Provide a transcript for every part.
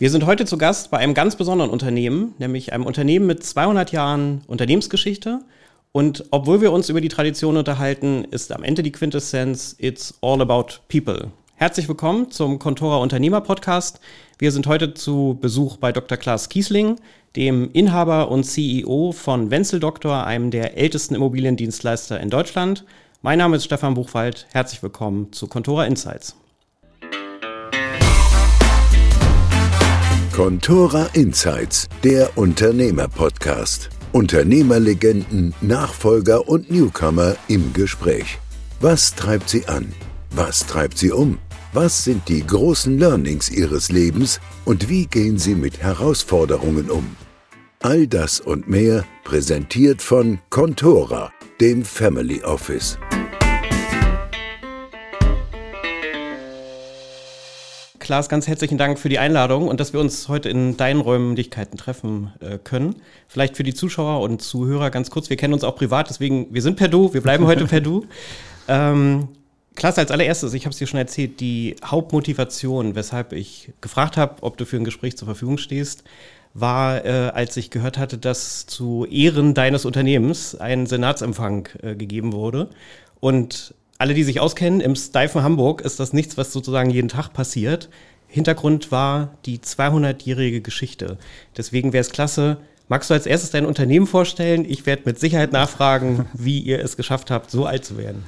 Wir sind heute zu Gast bei einem ganz besonderen Unternehmen, nämlich einem Unternehmen mit 200 Jahren Unternehmensgeschichte. Und obwohl wir uns über die Tradition unterhalten, ist am Ende die Quintessenz, it's all about people. Herzlich willkommen zum Contora Unternehmer Podcast. Wir sind heute zu Besuch bei Dr. Klaas Kiesling, dem Inhaber und CEO von Wenzel Doktor, einem der ältesten Immobiliendienstleister in Deutschland. Mein Name ist Stefan Buchwald. Herzlich willkommen zu Contora Insights. Contora Insights, der Unternehmer-Podcast. Unternehmerlegenden, Nachfolger und Newcomer im Gespräch. Was treibt sie an? Was treibt sie um? Was sind die großen Learnings ihres Lebens und wie gehen sie mit Herausforderungen um? All das und mehr präsentiert von Contora, dem Family Office. Klaas, ganz herzlichen Dank für die Einladung und dass wir uns heute in deinen Räumlichkeiten treffen äh, können. Vielleicht für die Zuschauer und Zuhörer ganz kurz, wir kennen uns auch privat, deswegen, wir sind per Du, wir bleiben heute per Du. Ähm, Klaas, als allererstes, ich habe es dir schon erzählt, die Hauptmotivation, weshalb ich gefragt habe, ob du für ein Gespräch zur Verfügung stehst, war, äh, als ich gehört hatte, dass zu Ehren deines Unternehmens ein Senatsempfang äh, gegeben wurde. Und alle, die sich auskennen, im steifen Hamburg ist das nichts, was sozusagen jeden Tag passiert. Hintergrund war die 200-jährige Geschichte. Deswegen wäre es klasse, magst du als erstes dein Unternehmen vorstellen? Ich werde mit Sicherheit nachfragen, wie ihr es geschafft habt, so alt zu werden.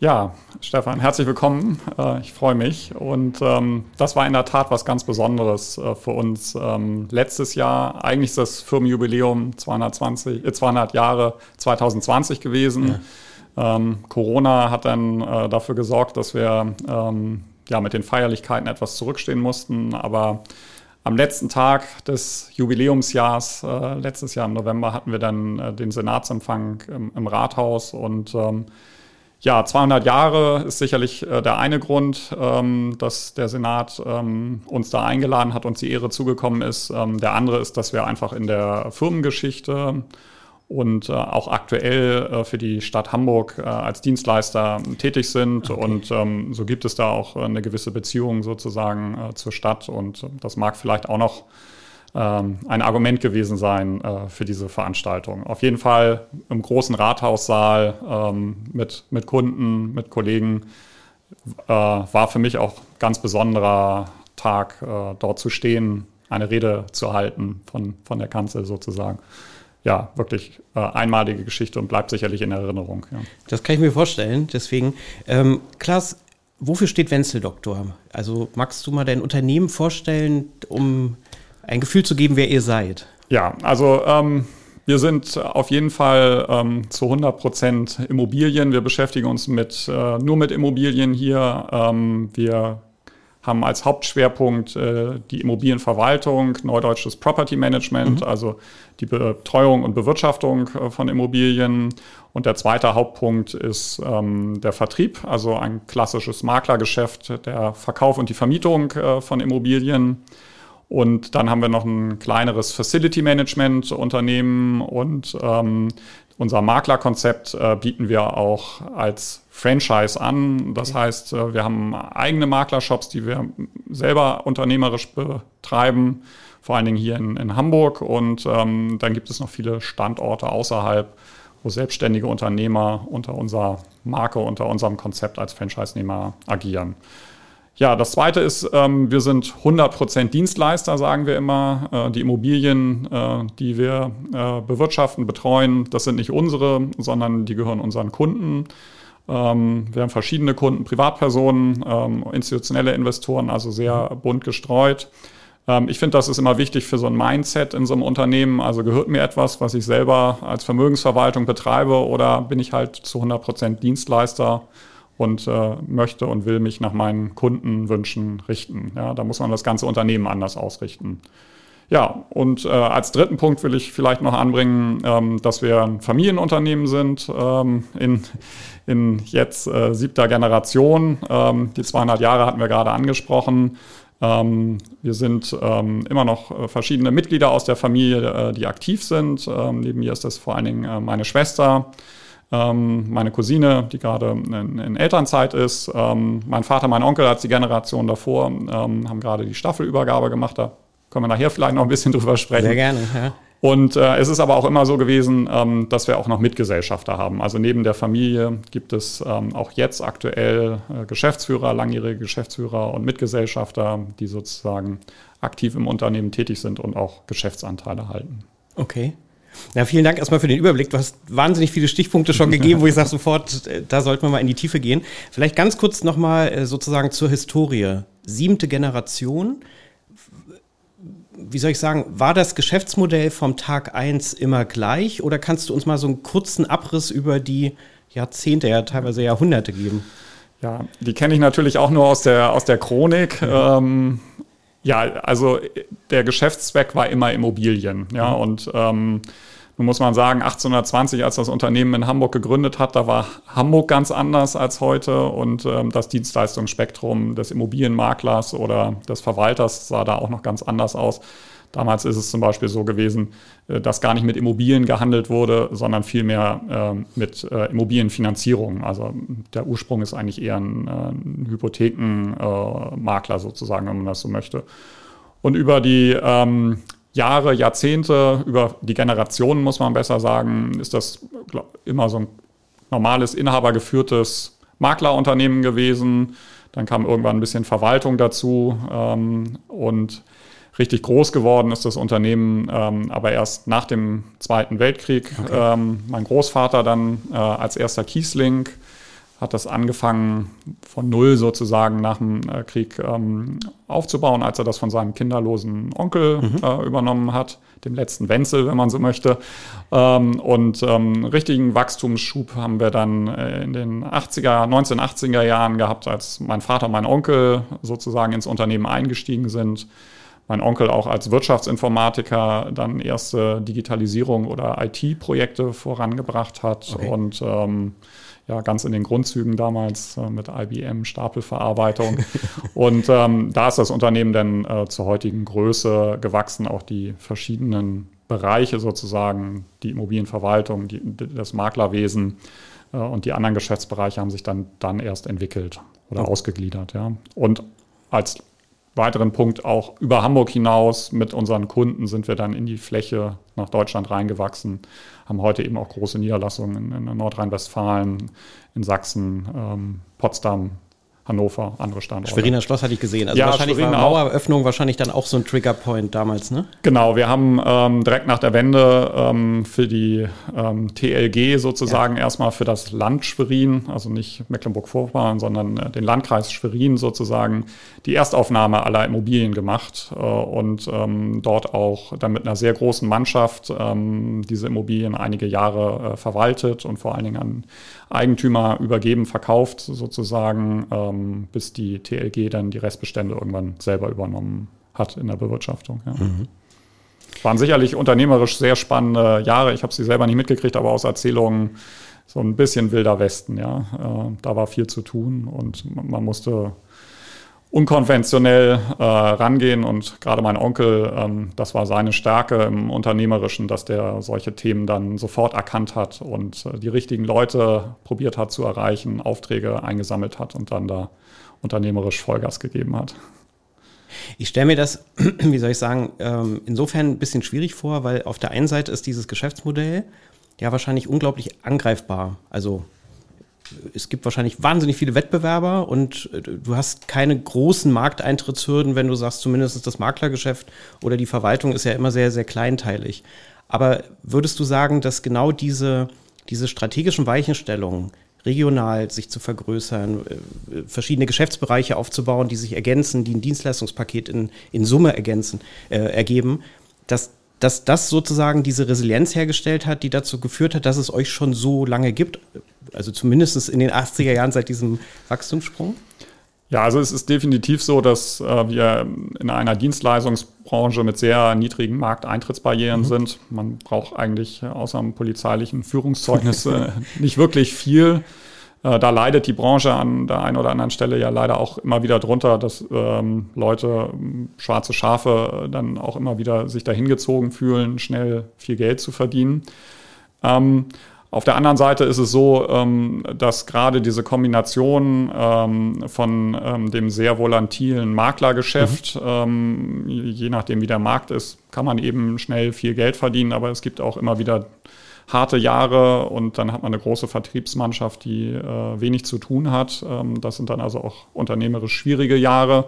Ja, Stefan, herzlich willkommen. Äh, ich freue mich. Und ähm, das war in der Tat was ganz Besonderes äh, für uns. Ähm, letztes Jahr, eigentlich ist das Firmenjubiläum 220, äh, 200 Jahre 2020 gewesen. Ja. Ähm, Corona hat dann äh, dafür gesorgt, dass wir ähm, ja, mit den Feierlichkeiten etwas zurückstehen mussten. Aber am letzten Tag des Jubiläumsjahrs, äh, letztes Jahr im November, hatten wir dann äh, den Senatsempfang im, im Rathaus. Und ähm, ja, 200 Jahre ist sicherlich äh, der eine Grund, ähm, dass der Senat ähm, uns da eingeladen hat, uns die Ehre zugekommen ist. Ähm, der andere ist, dass wir einfach in der Firmengeschichte und äh, auch aktuell äh, für die Stadt Hamburg äh, als Dienstleister tätig sind. Okay. Und ähm, so gibt es da auch eine gewisse Beziehung sozusagen äh, zur Stadt. Und das mag vielleicht auch noch ähm, ein Argument gewesen sein äh, für diese Veranstaltung. Auf jeden Fall im großen Rathaussaal ähm, mit, mit Kunden, mit Kollegen äh, war für mich auch ganz besonderer Tag, dort zu stehen, eine Rede zu halten von, von der Kanzel sozusagen ja, wirklich äh, einmalige Geschichte und bleibt sicherlich in Erinnerung. Ja. Das kann ich mir vorstellen. Deswegen, ähm, Klaas, wofür steht Wenzel Doktor? Also magst du mal dein Unternehmen vorstellen, um ein Gefühl zu geben, wer ihr seid? Ja, also ähm, wir sind auf jeden Fall ähm, zu 100 Prozent Immobilien. Wir beschäftigen uns mit, äh, nur mit Immobilien hier. Ähm, wir haben als Hauptschwerpunkt äh, die Immobilienverwaltung, neudeutsches Property Management, mhm. also die Betreuung und Bewirtschaftung äh, von Immobilien. Und der zweite Hauptpunkt ist ähm, der Vertrieb, also ein klassisches Maklergeschäft, der Verkauf und die Vermietung äh, von Immobilien. Und dann haben wir noch ein kleineres Facility Management Unternehmen und ähm, unser Maklerkonzept äh, bieten wir auch als Franchise an. Das heißt, äh, wir haben eigene Maklershops, die wir selber unternehmerisch betreiben, vor allen Dingen hier in, in Hamburg. Und ähm, dann gibt es noch viele Standorte außerhalb, wo selbstständige Unternehmer unter unserer Marke, unter unserem Konzept als Franchise-Nehmer agieren. Ja, das zweite ist, ähm, wir sind 100% Dienstleister, sagen wir immer. Äh, die Immobilien, äh, die wir äh, bewirtschaften, betreuen, das sind nicht unsere, sondern die gehören unseren Kunden. Ähm, wir haben verschiedene Kunden, Privatpersonen, ähm, institutionelle Investoren, also sehr bunt gestreut. Ähm, ich finde, das ist immer wichtig für so ein Mindset in so einem Unternehmen. Also gehört mir etwas, was ich selber als Vermögensverwaltung betreibe oder bin ich halt zu 100% Dienstleister? Und äh, möchte und will mich nach meinen Kundenwünschen richten. Ja, da muss man das ganze Unternehmen anders ausrichten. Ja, und äh, als dritten Punkt will ich vielleicht noch anbringen, ähm, dass wir ein Familienunternehmen sind, ähm, in, in jetzt äh, siebter Generation. Ähm, die 200 Jahre hatten wir gerade angesprochen. Ähm, wir sind ähm, immer noch äh, verschiedene Mitglieder aus der Familie, äh, die aktiv sind. Ähm, neben mir ist das vor allen Dingen äh, meine Schwester. Ähm, meine Cousine, die gerade in, in Elternzeit ist, ähm, mein Vater, mein Onkel als die Generation davor, ähm, haben gerade die Staffelübergabe gemacht. Da können wir nachher vielleicht noch ein bisschen drüber sprechen. Sehr gerne, ja. Und äh, es ist aber auch immer so gewesen, ähm, dass wir auch noch Mitgesellschafter haben. Also neben der Familie gibt es ähm, auch jetzt aktuell äh, Geschäftsführer, langjährige Geschäftsführer und Mitgesellschafter, die sozusagen aktiv im Unternehmen tätig sind und auch Geschäftsanteile halten. Okay. Ja, vielen Dank erstmal für den Überblick. Du hast wahnsinnig viele Stichpunkte schon gegeben, wo ich sage sofort, äh, da sollten wir mal in die Tiefe gehen. Vielleicht ganz kurz nochmal äh, sozusagen zur Historie. Siebte Generation wie soll ich sagen, war das Geschäftsmodell vom Tag 1 immer gleich oder kannst du uns mal so einen kurzen Abriss über die Jahrzehnte, ja teilweise Jahrhunderte geben? Ja, die kenne ich natürlich auch nur aus der, aus der Chronik. Ja. Ähm, ja, also der Geschäftszweck war immer Immobilien. Ja, mhm. und ähm, nun muss man sagen, 1820, als das Unternehmen in Hamburg gegründet hat, da war Hamburg ganz anders als heute und ähm, das Dienstleistungsspektrum des Immobilienmaklers oder des Verwalters sah da auch noch ganz anders aus. Damals ist es zum Beispiel so gewesen, äh, dass gar nicht mit Immobilien gehandelt wurde, sondern vielmehr äh, mit äh, Immobilienfinanzierung. Also der Ursprung ist eigentlich eher ein, äh, Hypothekenmakler sozusagen, wenn man das so möchte. Und über die ähm, Jahre, Jahrzehnte, über die Generationen muss man besser sagen, ist das immer so ein normales inhabergeführtes Maklerunternehmen gewesen. Dann kam irgendwann ein bisschen Verwaltung dazu ähm, und richtig groß geworden ist das Unternehmen ähm, aber erst nach dem Zweiten Weltkrieg. Okay. Ähm, mein Großvater dann äh, als erster Kiesling hat das angefangen von null sozusagen nach dem äh, Krieg ähm, aufzubauen, als er das von seinem kinderlosen Onkel mhm. äh, übernommen hat, dem letzten Wenzel, wenn man so möchte. Ähm, und ähm, richtigen Wachstumsschub haben wir dann äh, in den 80er, 1980er Jahren gehabt, als mein Vater und mein Onkel sozusagen ins Unternehmen eingestiegen sind. Mein Onkel auch als Wirtschaftsinformatiker dann erste Digitalisierung oder IT-Projekte vorangebracht hat okay. und ähm, ja ganz in den Grundzügen damals äh, mit IBM Stapelverarbeitung. und ähm, da ist das Unternehmen dann äh, zur heutigen Größe gewachsen, auch die verschiedenen Bereiche sozusagen, die Immobilienverwaltung, die, das Maklerwesen äh, und die anderen Geschäftsbereiche haben sich dann, dann erst entwickelt oder oh. ausgegliedert. Ja. Und als weiteren Punkt auch über Hamburg hinaus. Mit unseren Kunden sind wir dann in die Fläche nach Deutschland reingewachsen, haben heute eben auch große Niederlassungen in, in Nordrhein-Westfalen, in Sachsen, ähm, Potsdam, Hannover, andere Standorte. Schweriner Schloss hatte ich gesehen. Also ja, wahrscheinlich Schwerin war Maueröffnung auch. wahrscheinlich dann auch so ein Triggerpoint damals, ne? Genau, wir haben ähm, direkt nach der Wende ähm, für die ähm, TLG sozusagen ja. erstmal für das Land Schwerin, also nicht Mecklenburg-Vorpommern, sondern äh, den Landkreis Schwerin sozusagen, die Erstaufnahme aller Immobilien gemacht äh, und ähm, dort auch dann mit einer sehr großen Mannschaft ähm, diese Immobilien einige Jahre äh, verwaltet und vor allen Dingen an Eigentümer übergeben, verkauft sozusagen, ähm, bis die TLG dann die Restbestände irgendwann selber übernommen hat in der Bewirtschaftung. Ja. Mhm. Waren sicherlich unternehmerisch sehr spannende Jahre. Ich habe sie selber nicht mitgekriegt, aber aus Erzählungen so ein bisschen wilder Westen. Ja, äh, da war viel zu tun und man musste unkonventionell äh, rangehen und gerade mein Onkel, ähm, das war seine Stärke im Unternehmerischen, dass der solche Themen dann sofort erkannt hat und äh, die richtigen Leute probiert hat zu erreichen, Aufträge eingesammelt hat und dann da unternehmerisch Vollgas gegeben hat. Ich stelle mir das, wie soll ich sagen, ähm, insofern ein bisschen schwierig vor, weil auf der einen Seite ist dieses Geschäftsmodell ja wahrscheinlich unglaublich angreifbar. Also es gibt wahrscheinlich wahnsinnig viele Wettbewerber und äh, du hast keine großen Markteintrittshürden, wenn du sagst, zumindest das Maklergeschäft oder die Verwaltung ist ja immer sehr, sehr kleinteilig. Aber würdest du sagen, dass genau diese, diese strategischen Weichenstellungen, regional sich zu vergrößern, äh, verschiedene Geschäftsbereiche aufzubauen, die sich ergänzen, die ein Dienstleistungspaket in, in Summe ergänzen, äh, ergeben, dass dass das sozusagen diese Resilienz hergestellt hat, die dazu geführt hat, dass es euch schon so lange gibt, also zumindest in den 80er Jahren seit diesem Wachstumssprung? Ja, also es ist definitiv so, dass äh, wir in einer Dienstleistungsbranche mit sehr niedrigen Markteintrittsbarrieren mhm. sind. Man braucht eigentlich außer einem polizeilichen Führungszeugnis äh, nicht wirklich viel. Äh, da leidet die Branche an der einen oder anderen Stelle ja leider auch immer wieder drunter, dass ähm, Leute, schwarze Schafe, dann auch immer wieder sich dahin gezogen fühlen, schnell viel Geld zu verdienen. Ähm, Auf der anderen Seite ist es so, ähm, dass gerade diese Kombination ähm, von ähm, dem sehr volatilen Maklergeschäft, mhm. je nachdem wie der Markt ist, kann man eben schnell viel Geld verdienen, aber es gibt auch immer wieder harte Jahre und dann hat man eine große Vertriebsmannschaft, die äh, wenig zu tun hat. das sind dann also auch unternehmerisch schwierige Jahre.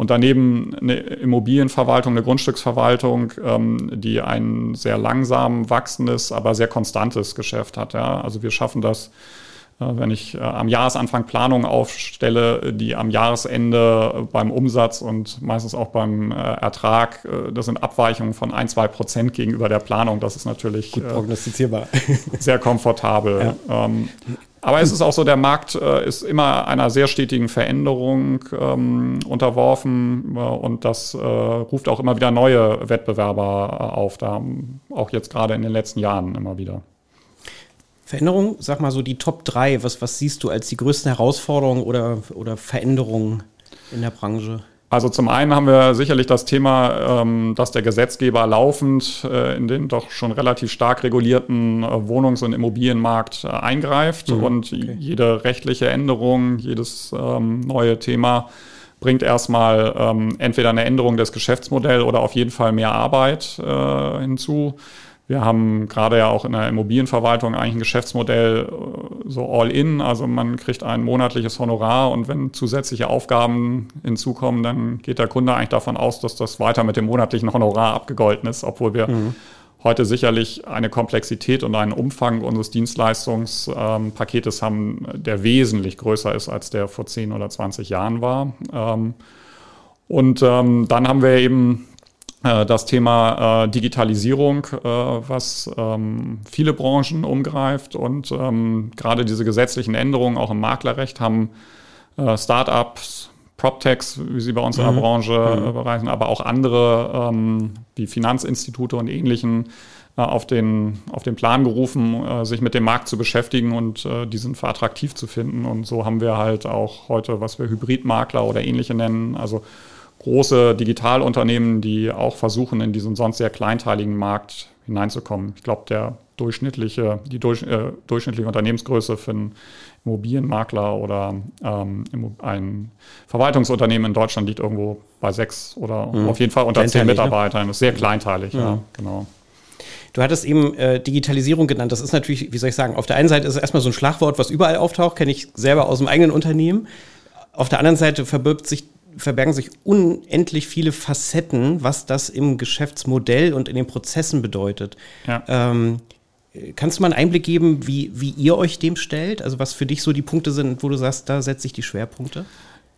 Und daneben eine Immobilienverwaltung, eine Grundstücksverwaltung, ähm, die ein sehr langsam wachsendes, aber sehr konstantes Geschäft hat. Ja. Also wir schaffen das, äh, wenn ich äh, am Jahresanfang Planungen aufstelle, die am Jahresende beim Umsatz und meistens auch beim äh, Ertrag, äh, das sind Abweichungen von ein, zwei Prozent gegenüber der Planung. Das ist natürlich Gut prognostizierbar. sehr komfortabel. Ja. Aber es ist auch so, der Markt äh, ist immer einer sehr stetigen Veränderung ähm, unterworfen äh, und das äh, ruft auch immer wieder neue Wettbewerber äh, auf, da auch jetzt gerade in den letzten Jahren immer wieder. Veränderung, sag mal so die Top 3, was, was siehst du als die größten Herausforderungen oder, oder Veränderungen in der Branche? Also zum einen haben wir sicherlich das Thema, ähm, dass der Gesetzgeber laufend äh, in den doch schon relativ stark regulierten äh, Wohnungs- und Immobilienmarkt äh, eingreift mhm, und okay. jede rechtliche Änderung, jedes ähm, neue Thema bringt erstmal ähm, entweder eine Änderung des Geschäftsmodells oder auf jeden Fall mehr Arbeit hinzu. Wir haben gerade ja auch in der Immobilienverwaltung eigentlich ein Geschäftsmodell so all-in. Also man kriegt ein monatliches Honorar und wenn zusätzliche Aufgaben hinzukommen, dann geht der Kunde eigentlich davon aus, dass das weiter mit dem monatlichen Honorar abgegolten ist, obwohl wir mhm. heute sicherlich eine Komplexität und einen Umfang unseres Dienstleistungspaketes haben, der wesentlich größer ist, als der vor 10 oder 20 Jahren war. Ähm, und ähm, dann haben wir eben das Thema äh, Digitalisierung, äh, was ähm, viele Branchen umgreift und ähm, gerade diese gesetzlichen Änderungen auch im Maklerrecht haben äh, Startups, PropTechs, wie sie bei uns mhm. in der mhm. Branche mhm. Äh, bereichen, aber auch andere ähm, wie Finanzinstitute und ähnlichen äh, auf den, auf den Plan gerufen, sich mit dem Markt zu beschäftigen und diesen für attraktiv zu finden. Und so haben wir halt auch heute, was wir Hybridmakler oder ähnliche nennen, also große Digitalunternehmen, die auch versuchen, in diesen sonst sehr kleinteiligen Markt hineinzukommen. Ich glaube, der durchschnittliche, die durch, äh, durchschnittliche Unternehmensgröße für einen Immobilienmakler oder ähm, ein Verwaltungsunternehmen in Deutschland liegt irgendwo bei sechs oder mhm. auf jeden Fall unter zehn ne? Mitarbeitern. Das ist sehr kleinteilig, ja, ja genau. Du hattest eben äh, Digitalisierung genannt. Das ist natürlich, wie soll ich sagen, auf der einen Seite ist es erstmal so ein Schlagwort, was überall auftaucht, kenne ich selber aus dem eigenen Unternehmen. Auf der anderen Seite verbirgt sich verbergen sich unendlich viele Facetten, was das im Geschäftsmodell und in den Prozessen bedeutet. Ja. Ähm, kannst du mal einen Einblick geben, wie, wie ihr euch dem stellt? Also was für dich so die Punkte sind, wo du sagst, da setze ich die Schwerpunkte?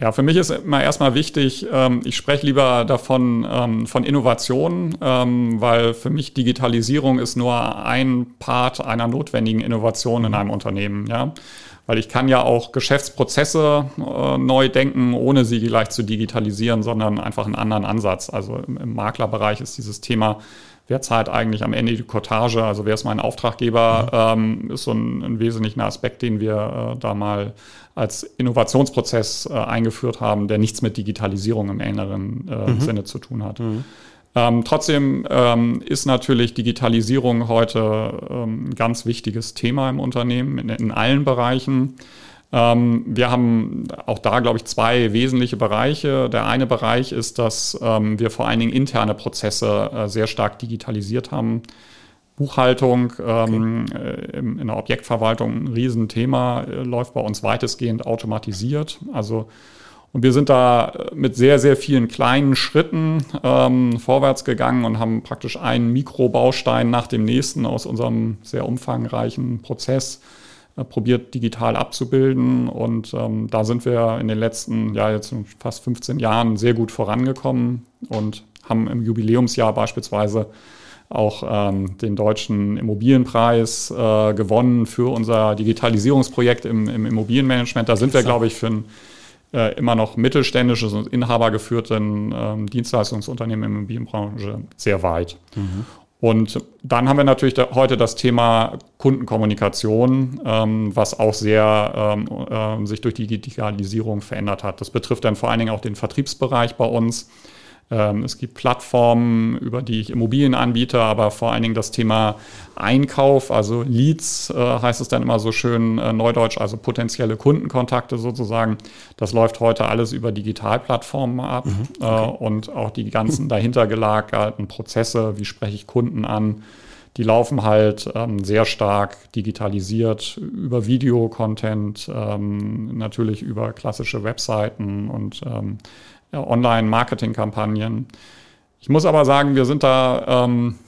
Ja, für mich ist immer erstmal wichtig, ähm, ich spreche lieber davon ähm, von Innovation, ähm, weil für mich Digitalisierung ist nur ein Part einer notwendigen Innovation in einem Unternehmen. Ja? Weil ich kann ja auch Geschäftsprozesse äh, neu denken, ohne sie gleich zu digitalisieren, sondern einfach einen anderen Ansatz. Also im, im Maklerbereich ist dieses Thema, wer zahlt eigentlich am Ende die Cottage, also wer ist mein Auftraggeber, mhm. ähm, ist so ein, ein, wesentlicher Aspekt, den wir äh, da mal als Innovationsprozess äh, eingeführt haben, der nichts mit Digitalisierung im engeren äh, mhm. Sinne zu tun hat. Mhm. Ähm, trotzdem ähm, ist natürlich Digitalisierung heute ähm, ein ganz wichtiges Thema im Unternehmen, in, in allen Bereichen. Ähm, wir haben auch da, glaube ich, zwei wesentliche Bereiche. Der eine Bereich ist, dass ähm, wir vor allen Dingen interne Prozesse äh, sehr stark digitalisiert haben. Buchhaltung ähm, okay. äh, in der Objektverwaltung ein Riesenthema, äh, läuft bei uns weitestgehend automatisiert. Also und wir sind da äh, mit sehr, sehr vielen kleinen Schritten ähm, vorwärts gegangen und haben praktisch einen Mikrobaustein nach dem nächsten aus unserem sehr umfangreichen Prozess äh, probiert digital abzubilden. Und ähm, da sind wir in den letzten, ja, jetzt fast 15 Jahren sehr gut vorangekommen und haben im Jubiläumsjahr beispielsweise auch ähm, den deutschen Immobilienpreis äh, gewonnen für unser Digitalisierungsprojekt im, im Immobilienmanagement. Da sind wir, glaube ich, für ein äh, immer noch mittelständisches und inhabergeführten ähm, Dienstleistungsunternehmen in der Immobilienbranche sehr weit. Mhm. Und dann haben wir natürlich da, heute das Thema Kundenkommunikation, ähm, was auch sehr ähm, äh, sich durch die Digitalisierung verändert hat. Das betrifft dann vor allen Dingen auch den Vertriebsbereich bei uns. Ähm, es gibt Plattformen, über die ich Immobilien anbiete, aber vor allen Dingen das Thema Einkauf, also Leads äh, heißt es dann immer so schön äh, neudeutsch, also potenzielle Kundenkontakte sozusagen. Das läuft heute alles über Digitalplattformen ab mhm, äh, okay. und auch die ganzen dahinter gelagerten Prozesse, wie spreche ich Kunden an, die laufen halt ähm, sehr stark digitalisiert über Video-Content, ähm, natürlich über klassische Webseiten und ähm, Online-Marketing-Kampagnen. Ich muss aber sagen, wir sind da ähm,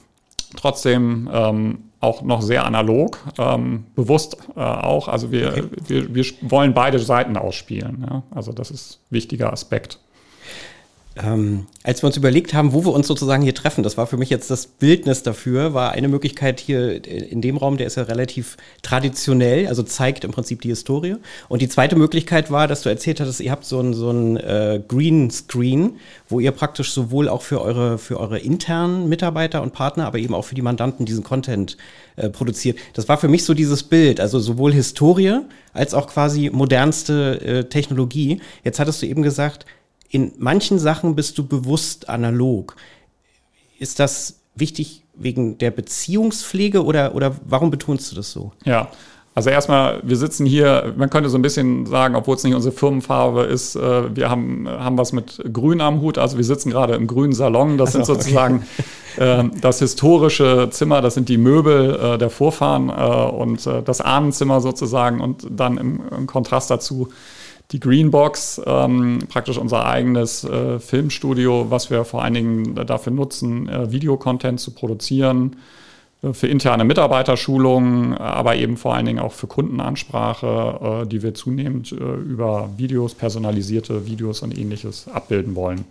trotzdem ähm, auch noch sehr analog, ähm, bewusst äh, auch. Also wir, okay. wir, wir wollen beide Seiten ausspielen. Ja? Also das ist ein wichtiger Aspekt. Ähm, als wir uns überlegt haben, wo wir uns sozusagen hier treffen, das war für mich jetzt das Bildnis dafür, war eine Möglichkeit hier in dem Raum, der ist ja relativ traditionell, also zeigt im Prinzip die Historie. Und die zweite Möglichkeit war, dass du erzählt hattest, ihr habt so ein, so ein äh, Green Screen, wo ihr praktisch sowohl auch für eure, für eure internen Mitarbeiter und Partner, aber eben auch für die Mandanten diesen Content äh, produziert. Das war für mich so dieses Bild, also sowohl Historie als auch quasi modernste äh, Technologie. Jetzt hattest du eben gesagt, in manchen Sachen bist du bewusst analog. Ist das wichtig wegen der Beziehungspflege oder, oder warum betonst du das so? Ja, also erstmal, wir sitzen hier, man könnte so ein bisschen sagen, obwohl es nicht unsere Firmenfarbe ist, äh, wir haben, haben was mit Grün am Hut. Also wir sitzen gerade im grünen Salon. Das sind sozusagen okay. äh, das historische Zimmer, das sind die Möbel äh, der Vorfahren äh, und äh, das Ahnenzimmer sozusagen und dann im, im Kontrast dazu die Greenbox, ähm, praktisch unser eigenes äh, Filmstudio, was wir vor allen Dingen dafür nutzen, äh, Videocontent zu produzieren, äh, für interne Mitarbeiterschulungen, aber eben vor allen Dingen auch für Kundenansprache, äh, die wir zunehmend äh, über Videos, personalisierte Videos und ähnliches abbilden wollen.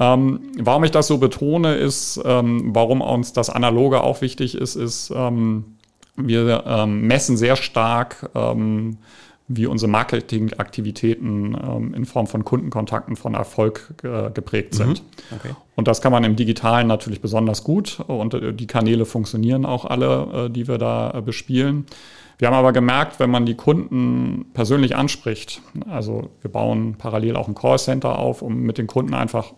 Ähm, warum ich das so betone, ist, ähm, warum uns das Analoge auch wichtig ist, ist, ähm, wir ähm, messen sehr stark, ähm, wie unsere Marketingaktivitäten ähm, in Form von Kundenkontakten von Erfolg äh, geprägt mhm. sind. Mhm. Okay. Und das kann man im Digitalen natürlich besonders gut und äh, die Kanäle funktionieren auch alle, äh, die wir da äh, bespielen. Wir haben aber gemerkt, wenn man die Kunden persönlich anspricht, also wir bauen parallel auch ein Callcenter auf, um mit den Kunden einfach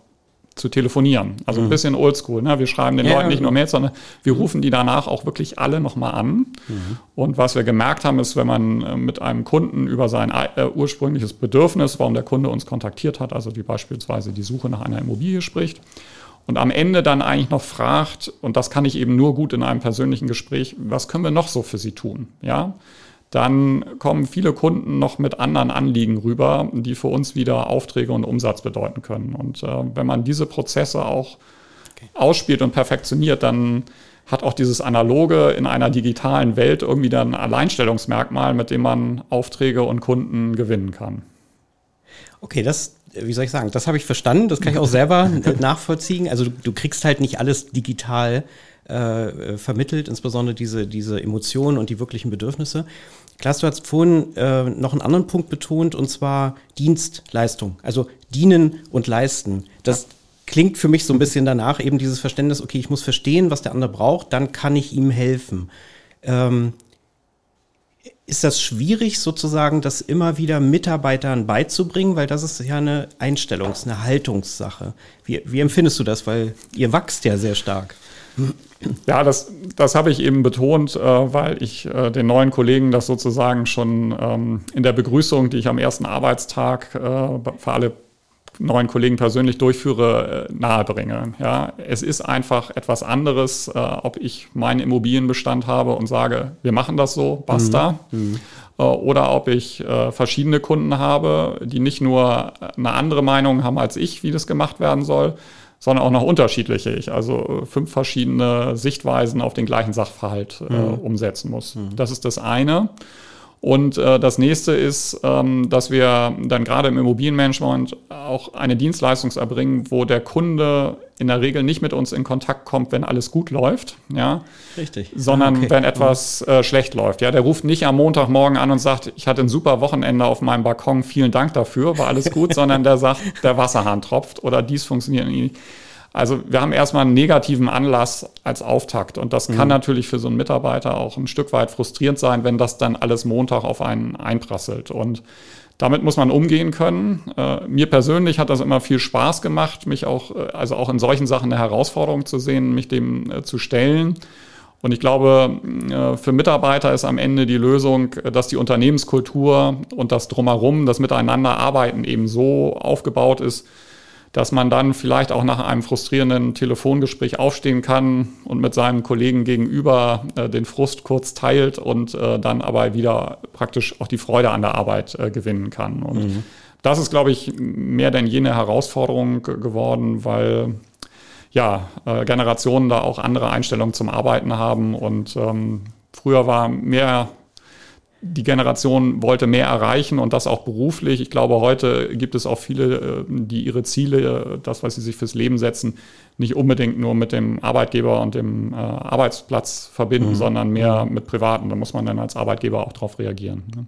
zu telefonieren. Also mhm. ein bisschen oldschool. Ne? Wir schreiben den ja, Leuten nicht nur Mails, sondern wir rufen die danach auch wirklich alle nochmal an. Mhm. Und was wir gemerkt haben, ist, wenn man äh, mit einem Kunden über sein äh, ursprüngliches Bedürfnis, warum der Kunde uns kontaktiert hat, also wie beispielsweise die Suche nach einer Immobilie spricht, und am Ende dann eigentlich noch fragt, und das kann ich eben nur gut in einem persönlichen Gespräch, was können wir noch so für Sie tun? Ja, dann kommen viele Kunden noch mit anderen Anliegen rüber, die für uns wieder Aufträge und Umsatz bedeuten können. Und äh, wenn man diese Prozesse auch okay. ausspielt und perfektioniert, dann hat auch dieses Analoge in einer digitalen Welt irgendwie dann ein Alleinstellungsmerkmal, mit dem man Aufträge und Kunden gewinnen kann. Okay, das, wie soll ich sagen, das habe ich verstanden, das kann ich auch selber nachvollziehen. Also du, du kriegst halt nicht alles digital äh, vermittelt, insbesondere diese, diese Emotionen und die wirklichen Bedürfnisse. Klaas, du hast vorhin äh, noch einen anderen Punkt betont, und zwar Dienstleistung, also dienen und leisten. Das ja. klingt für mich so ein bisschen danach, eben dieses Verständnis, okay, ich muss verstehen, was der andere braucht, dann kann ich ihm helfen. Ähm, ist das schwierig, sozusagen, das immer wieder Mitarbeitern beizubringen? Weil das ist ja eine Einstellungs-, eine Haltungssache. Wie, wie empfindest du das? Weil ihr wachst ja sehr stark. Ja, das, das habe ich eben betont, äh, weil ich äh, den neuen Kollegen das sozusagen schon ähm, in der Begrüßung, die ich am ersten Arbeitstag äh, für alle neuen Kollegen persönlich durchführe, äh, nahebringe. Ja, es ist einfach etwas anderes, äh, ob ich meinen Immobilienbestand habe und sage, wir machen das so, basta. Mhm. Mhm. Äh, oder ob ich verschiedene Kunden habe, die nicht nur eine andere Meinung haben als ich, wie das gemacht werden soll, sondern auch noch unterschiedliche ich, also äh, fünf verschiedene Sichtweisen auf den gleichen Sachverhalt äh, mhm. umsetzen muss. Mhm. Das ist das eine. Und äh, das nächste ist, ähm, dass wir dann gerade im Immobilienmanagement auch eine Dienstleistung erbringen, wo der Kunde in der Regel nicht mit uns in Kontakt kommt, wenn alles gut läuft, ja, richtig, sondern okay. wenn etwas äh, schlecht läuft. Ja, der ruft nicht am Montagmorgen an und sagt, ich hatte ein super Wochenende auf meinem Balkon, vielen Dank dafür, war alles gut, sondern der sagt, der Wasserhahn tropft oder dies funktioniert nicht. Also wir haben erstmal einen negativen Anlass als Auftakt und das mhm. kann natürlich für so einen Mitarbeiter auch ein Stück weit frustrierend sein, wenn das dann alles Montag auf einen einprasselt. Und damit muss man umgehen können. Äh, mir persönlich hat das immer viel Spaß gemacht, mich auch, äh, also auch in solchen Sachen eine Herausforderung zu sehen, mich dem äh, zu stellen. Und ich glaube, äh, für Mitarbeiter ist am Ende die Lösung, äh, dass die Unternehmenskultur und das Drumherum, das Miteinanderarbeiten eben so aufgebaut ist, dass man dann vielleicht auch nach einem frustrierenden Telefongespräch aufstehen kann und mit seinem Kollegen gegenüber äh, den Frust kurz teilt und äh, dann aber wieder praktisch auch die Freude an der Arbeit äh, gewinnen kann. Und mhm. das ist, glaube ich, mehr denn jene Herausforderung geworden, weil ja, äh, Generationen da auch andere Einstellungen zum Arbeiten haben und ähm, früher war mehr die Generation wollte mehr erreichen und das auch beruflich. Ich glaube, heute gibt es auch viele, äh, die ihre Ziele, das, was sie sich fürs Leben setzen, nicht unbedingt nur mit dem Arbeitgeber und dem äh, Arbeitsplatz verbinden, mhm. sondern mehr mhm. mit Privaten. Da muss man dann als Arbeitgeber auch darauf reagieren. Ne?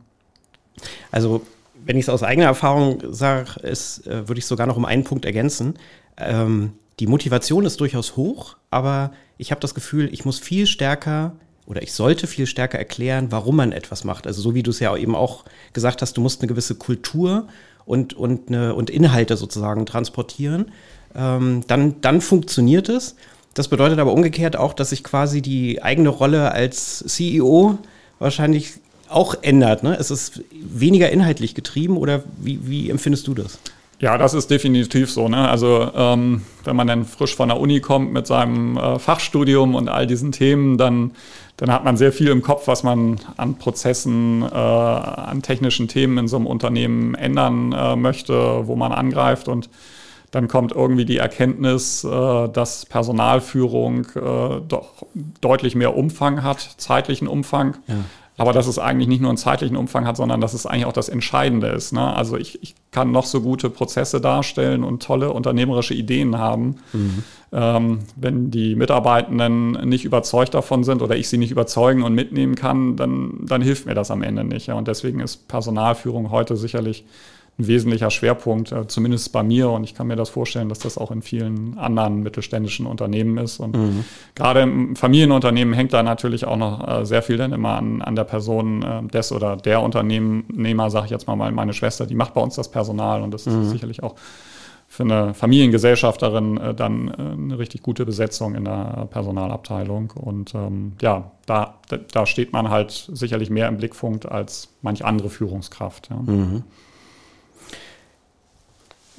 Also, wenn ich es aus eigener Erfahrung sage, äh, würde ich sogar noch um einen Punkt ergänzen. Ähm, die Motivation ist durchaus hoch, aber ich habe das Gefühl, ich muss viel stärker oder ich sollte viel stärker erklären, warum man etwas macht. Also so wie du es ja eben auch gesagt hast, du musst eine gewisse Kultur und, und, eine, und Inhalte sozusagen transportieren. Ähm, dann, dann funktioniert es. Das bedeutet aber umgekehrt auch, dass sich quasi die eigene Rolle als CEO wahrscheinlich auch ändert. Ne? Es ist weniger inhaltlich getrieben oder wie, wie empfindest du das? Ja, das ist definitiv so. Ne? Also ähm, wenn man dann frisch von der Uni kommt mit seinem äh, Fachstudium und all diesen Themen, dann, dann hat man sehr viel im Kopf, was man an Prozessen, äh, an technischen Themen in so einem Unternehmen ändern äh, möchte, wo man angreift. Und dann kommt irgendwie die Erkenntnis, äh, dass Personalführung äh, doch deutlich mehr Umfang hat, zeitlichen Umfang. Ja aber dass es eigentlich nicht nur einen zeitlichen Umfang hat, sondern dass es eigentlich auch das Entscheidende ist. Ne? Also ich, ich kann noch so gute Prozesse darstellen und tolle unternehmerische Ideen haben. Mhm. Ähm, wenn die Mitarbeitenden nicht überzeugt davon sind oder ich sie nicht überzeugen und mitnehmen kann, dann, dann hilft mir das am Ende nicht. Ja? Und deswegen ist Personalführung heute sicherlich ein wesentlicher Schwerpunkt, äh, zumindest bei mir. Und ich kann mir das vorstellen, dass das auch in vielen anderen mittelständischen Unternehmen ist. Und mhm. gerade im Familienunternehmen hängt da natürlich auch noch äh, sehr viel dann immer an, an der Person äh, des oder der Unternehmer, sage ich jetzt mal, meine Schwester, die macht bei uns das Personal. Und das mhm. ist sicherlich auch für eine Familiengesellschafterin dann eine richtig gute Besetzung in der Personalabteilung. Und ähm, ja, da, da steht man halt sicherlich mehr im Blickpunkt als manch andere Führungskraft. Ja. Mhm.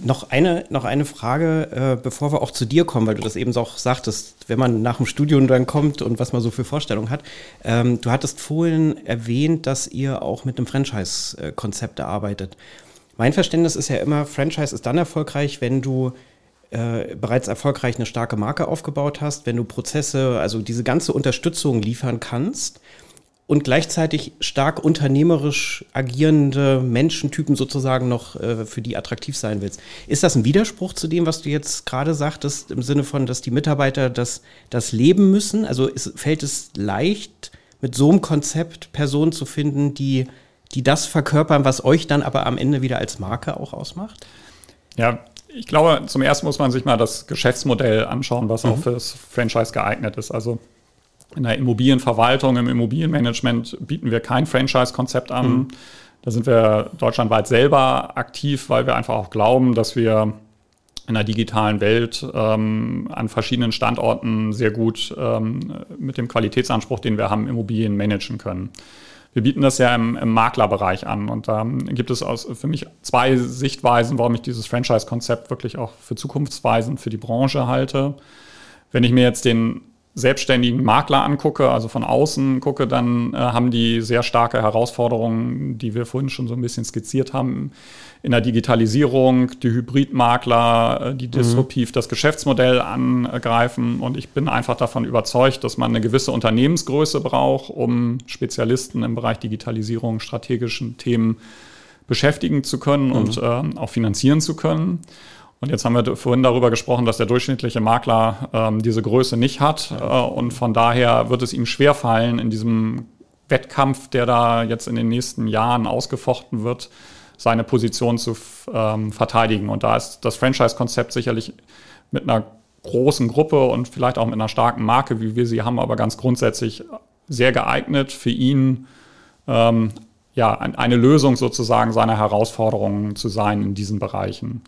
Noch eine, noch eine Frage, äh, bevor wir auch zu dir kommen, weil du das eben auch sagtest, wenn man nach dem Studium dann kommt und was man so für Vorstellungen hat. Ähm, du hattest vorhin erwähnt, dass ihr auch mit einem Franchise-Konzept arbeitet. Mein Verständnis ist ja immer, Franchise ist dann erfolgreich, wenn du äh, bereits erfolgreich eine starke Marke aufgebaut hast, wenn du Prozesse, also diese ganze Unterstützung liefern kannst und gleichzeitig stark unternehmerisch agierende Menschentypen sozusagen noch äh, für die attraktiv sein willst. Ist das ein Widerspruch zu dem, was du jetzt gerade sagtest, im Sinne von, dass die Mitarbeiter das, das leben müssen? Also ist, fällt es leicht, mit so einem Konzept Personen zu finden, die, die das verkörpern, was euch dann aber am Ende wieder als Marke auch ausmacht? Ja, ich glaube, zum ersten muss man sich mal das Geschäftsmodell anschauen, was mhm. auch fürs Franchise geeignet ist. Also in der Immobilienverwaltung, im Immobilienmanagement bieten wir kein Franchise-Konzept an. Mhm. Da sind wir deutschlandweit selber aktiv, weil wir einfach auch glauben, dass wir in der digitalen Welt ähm, an verschiedenen Standorten sehr gut ähm, mit dem Qualitätsanspruch, den wir haben, Immobilien managen können. Wir bieten das ja im, im Maklerbereich an und da ähm, gibt es aus, für mich zwei Sichtweisen, warum ich dieses Franchise-Konzept wirklich auch für zukunftsweisend für die Branche halte. Wenn ich mir jetzt den selbstständigen Makler angucke, also von außen gucke, dann äh, haben die sehr starke Herausforderungen, die wir vorhin schon so ein bisschen skizziert haben, in der Digitalisierung, die Hybridmakler, äh, die mhm. disruptiv mhm. das Geschäftsmodell angreifen. Und ich bin einfach davon überzeugt, dass man eine gewisse Unternehmensgröße braucht, um Spezialisten im Bereich Digitalisierung, strategischen Themen beschäftigen zu können mhm. und äh, auch finanzieren zu können. Und jetzt haben wir vorhin darüber gesprochen, dass der durchschnittliche Makler ähm, diese Größe nicht hat. Äh, und von daher wird es ihm schwerfallen, in diesem Wettkampf, der da jetzt in den nächsten Jahren ausgefochten wird, seine Position zu ähm, verteidigen. Und da ist das Franchise-Konzept sicherlich mit einer großen Gruppe und vielleicht auch mit einer starken Marke, wie wir sie haben, aber ganz grundsätzlich sehr geeignet für ihn, ähm, ja, eine Lösung sozusagen seiner Herausforderungen zu sein in diesen Bereichen.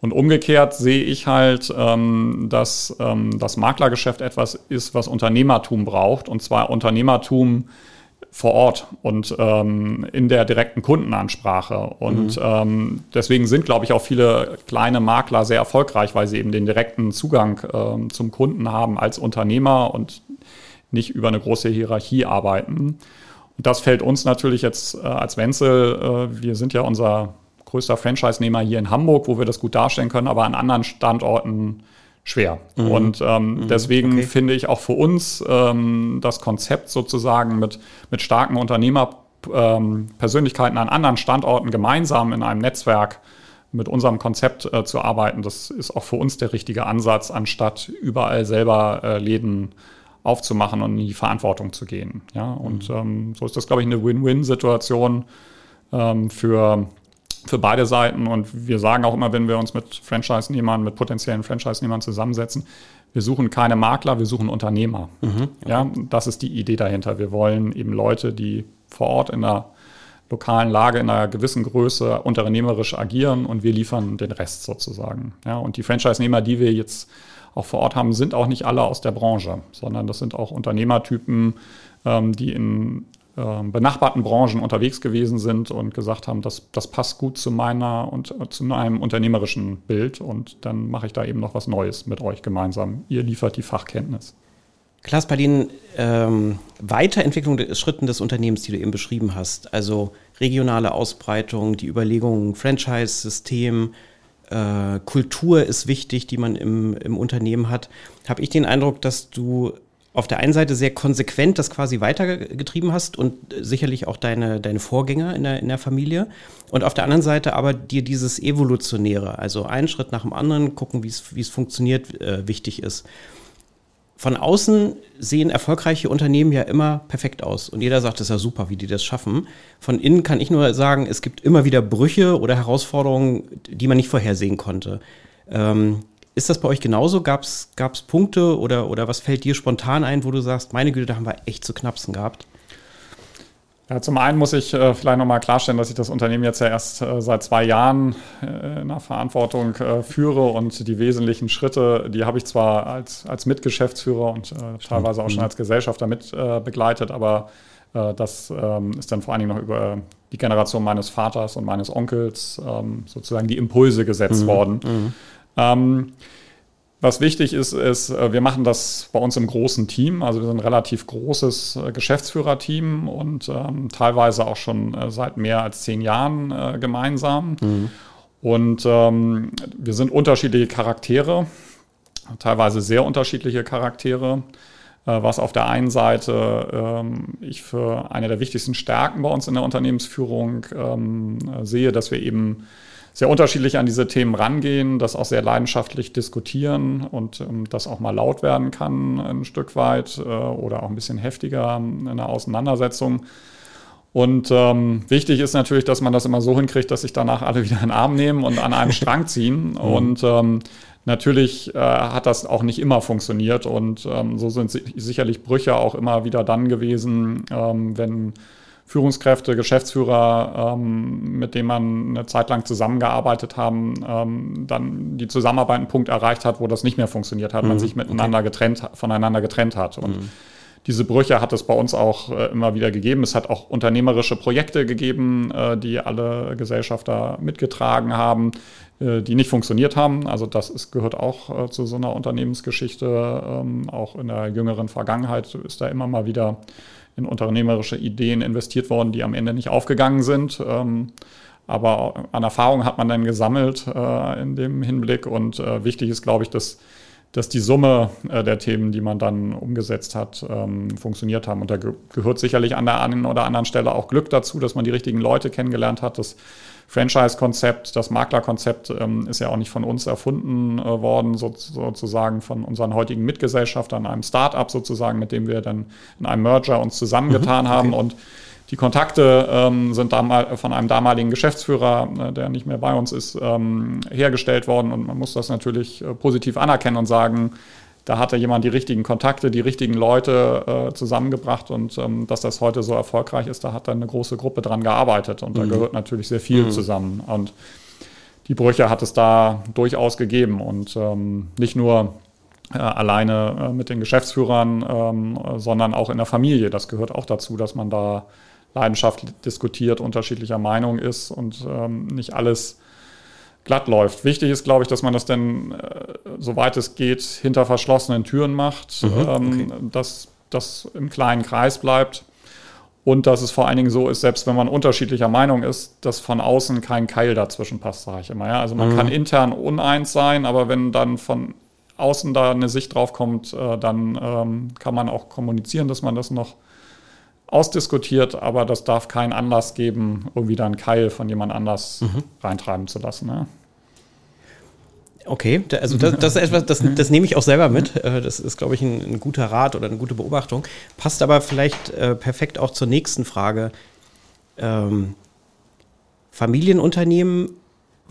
Und umgekehrt sehe ich halt, ähm, dass ähm, das Maklergeschäft etwas ist, was Unternehmertum braucht, und zwar Unternehmertum vor Ort und ähm, in der direkten Kundenansprache. Und mhm. ähm, deswegen sind, glaube ich, auch viele kleine Makler sehr erfolgreich, weil sie eben den direkten Zugang ähm, zum Kunden haben als Unternehmer und nicht über eine große Hierarchie arbeiten. Und das fällt uns natürlich jetzt äh, als Wenzel, äh, wir sind ja unser größter Franchise-Nehmer hier in Hamburg, wo wir das gut darstellen können, aber an anderen Standorten schwer. Mhm. Und ähm, mhm. deswegen okay. finde ich auch für uns ähm, das Konzept sozusagen mit, mit starken Unternehmerpersönlichkeiten ähm, an anderen Standorten gemeinsam in einem Netzwerk mit unserem Konzept äh, zu arbeiten, das ist auch für uns der richtige Ansatz, anstatt überall selber äh, Läden aufzumachen und in die Verantwortung zu gehen. Ja, und mhm. ähm, so ist das, glaube ich, eine Win-Win-Situation ähm, für für beide Seiten. Und wir sagen auch immer, wenn wir uns mit Franchise-Nehmern, mit potenziellen Franchise-Nehmern zusammensetzen, wir suchen keine Makler, wir suchen Unternehmer. Mhm, okay. Ja, das ist die Idee dahinter. Wir wollen eben Leute, die vor Ort in einer lokalen Lage in einer gewissen Größe unternehmerisch agieren und wir liefern den Rest sozusagen. Ja, und die Franchise-Nehmer, die wir jetzt auch vor Ort haben, sind auch nicht alle aus der Branche, sondern das sind auch Unternehmertypen, ähm, die in benachbarten Branchen unterwegs gewesen sind und gesagt haben, das, das passt gut zu meiner und äh, zu meinem unternehmerischen Bild und dann mache ich da eben noch was Neues mit euch gemeinsam. Ihr liefert die Fachkenntnis. Klaas, bei den ähm, Weiterentwicklung des Schritten des Unternehmens, die du eben beschrieben hast, also regionale Ausbreitung, die Überlegungen, Franchise-System, äh, Kultur ist wichtig, die man im, im Unternehmen hat, habe ich den Eindruck, dass du auf der einen Seite sehr konsequent das quasi weitergetrieben hast und sicherlich auch deine, deine Vorgänger in der, in der Familie. Und auf der anderen Seite aber dir dieses Evolutionäre, also einen Schritt nach dem anderen, gucken, wie es funktioniert, äh, wichtig ist. Von außen sehen erfolgreiche Unternehmen ja immer perfekt aus. Und jeder sagt, das ist ja super, wie die das schaffen. Von innen kann ich nur sagen, es gibt immer wieder Brüche oder Herausforderungen, die man nicht vorhersehen konnte. Ähm, ist das bei euch genauso? Gab es Punkte oder, oder was fällt dir spontan ein, wo du sagst, meine Güte, da haben wir echt zu knapsen gehabt? Ja, zum einen muss ich äh, vielleicht nochmal klarstellen, dass ich das Unternehmen jetzt ja erst äh, seit zwei Jahren äh, in der Verantwortung äh, führe und die wesentlichen Schritte, die habe ich zwar als, als Mitgeschäftsführer und äh, teilweise auch schon mhm. als Gesellschafter mit äh, begleitet, aber das ähm, ist dann vor allen Dingen noch über die Generation meines Vaters und meines Onkels ähm, sozusagen die Impulse gesetzt mhm. worden. Mhm. Ähm, was wichtig ist, ist, äh, wir machen das bei uns im großen Team. Also wir sind ein relativ großes äh, Geschäftsführerteam und ähm, teilweise auch schon äh, seit mehr als zehn Jahren äh, gemeinsam. Mhm. Und ähm, wir sind unterschiedliche Charaktere, teilweise sehr unterschiedliche Charaktere. Äh, was auf der einen Seite ähm, ich für eine der wichtigsten Stärken bei uns in der Unternehmensführung ähm, sehe, dass wir eben sehr unterschiedlich an diese Themen rangehen, das auch sehr leidenschaftlich diskutieren und ähm, das auch mal laut werden kann ein Stück weit äh, oder auch ein bisschen heftiger in der Auseinandersetzung. Und ähm, wichtig ist natürlich, dass man das immer so hinkriegt, dass sich danach alle wieder in den Arm nehmen und an einem Strang ziehen. Mhm. Und ähm, natürlich äh, hat das auch nicht immer funktioniert. Und ähm, so sind sicherlich Brüche auch immer wieder dann gewesen, ähm, wenn Führungskräfte, Geschäftsführer, ähm, mit denen man eine Zeit lang zusammengearbeitet haben, ähm, dann die Zusammenarbeit einen Punkt erreicht hat, wo das nicht mehr funktioniert hat, mhm. man sich miteinander okay. getrennt, voneinander getrennt hat. Und mhm. diese Brüche hat es bei uns auch äh, immer wieder gegeben. Es hat auch unternehmerische Projekte gegeben, äh, die alle Gesellschafter mitgetragen haben, äh, die nicht funktioniert haben. Also das ist, gehört auch äh, zu so einer Unternehmensgeschichte. Ähm, auch in der jüngeren Vergangenheit ist da immer mal wieder in unternehmerische Ideen investiert worden, die am Ende nicht aufgegangen sind. Ähm, aber an Erfahrung hat man dann gesammelt äh, in dem Hinblick. Und äh, wichtig ist, glaube ich, dass, dass die Summe äh, der Themen, die man dann umgesetzt hat, ähm, funktioniert haben. Und da ge gehört sicherlich an der einen oder anderen Stelle auch Glück dazu, dass man die richtigen Leute kennengelernt hat, dass Franchise-Konzept, das Maklerkonzept ähm, ist ja auch nicht von uns erfunden äh, worden, so, sozusagen von unseren heutigen Mitgesellschaftern, einem Start-up sozusagen, mit dem wir dann in einem Merger uns zusammengetan mhm, okay. haben und die Kontakte ähm, sind von einem damaligen Geschäftsführer, äh, der nicht mehr bei uns ist, ähm, hergestellt worden und man muss das natürlich äh, positiv anerkennen und sagen, da hatte jemand die richtigen Kontakte, die richtigen Leute äh, zusammengebracht und ähm, dass das heute so erfolgreich ist, da hat dann eine große Gruppe dran gearbeitet und mhm. da gehört natürlich sehr viel mhm. zusammen. Und die Brüche hat es da durchaus gegeben und ähm, nicht nur äh, alleine äh, mit den Geschäftsführern, ähm, sondern auch in der Familie. Das gehört auch dazu, dass man da leidenschaftlich diskutiert, unterschiedlicher Meinung ist und ähm, nicht alles glatt läuft. Wichtig ist, glaube ich, dass man das dann, äh, soweit es geht, hinter verschlossenen Türen macht, mhm, ähm, okay. dass das im kleinen Kreis bleibt. Und dass es vor allen Dingen so ist, selbst wenn man unterschiedlicher Meinung ist, dass von außen kein Keil dazwischen passt, sage ich immer. Ja? Also man mhm. kann intern uneins sein, aber wenn dann von außen da eine Sicht drauf kommt, äh, dann ähm, kann man auch kommunizieren, dass man das noch ausdiskutiert, aber das darf keinen Anlass geben, irgendwie da einen Keil von jemand anders mhm. reintreiben zu lassen. Ne? Okay, also das, das, ist etwas, das, das nehme ich auch selber mit. Äh, das ist, glaube ich, ein, ein, guter Rat oder eine gute Beobachtung. Passt aber vielleicht äh, perfekt auch zur nächsten Frage. Ähm, Familienunternehmen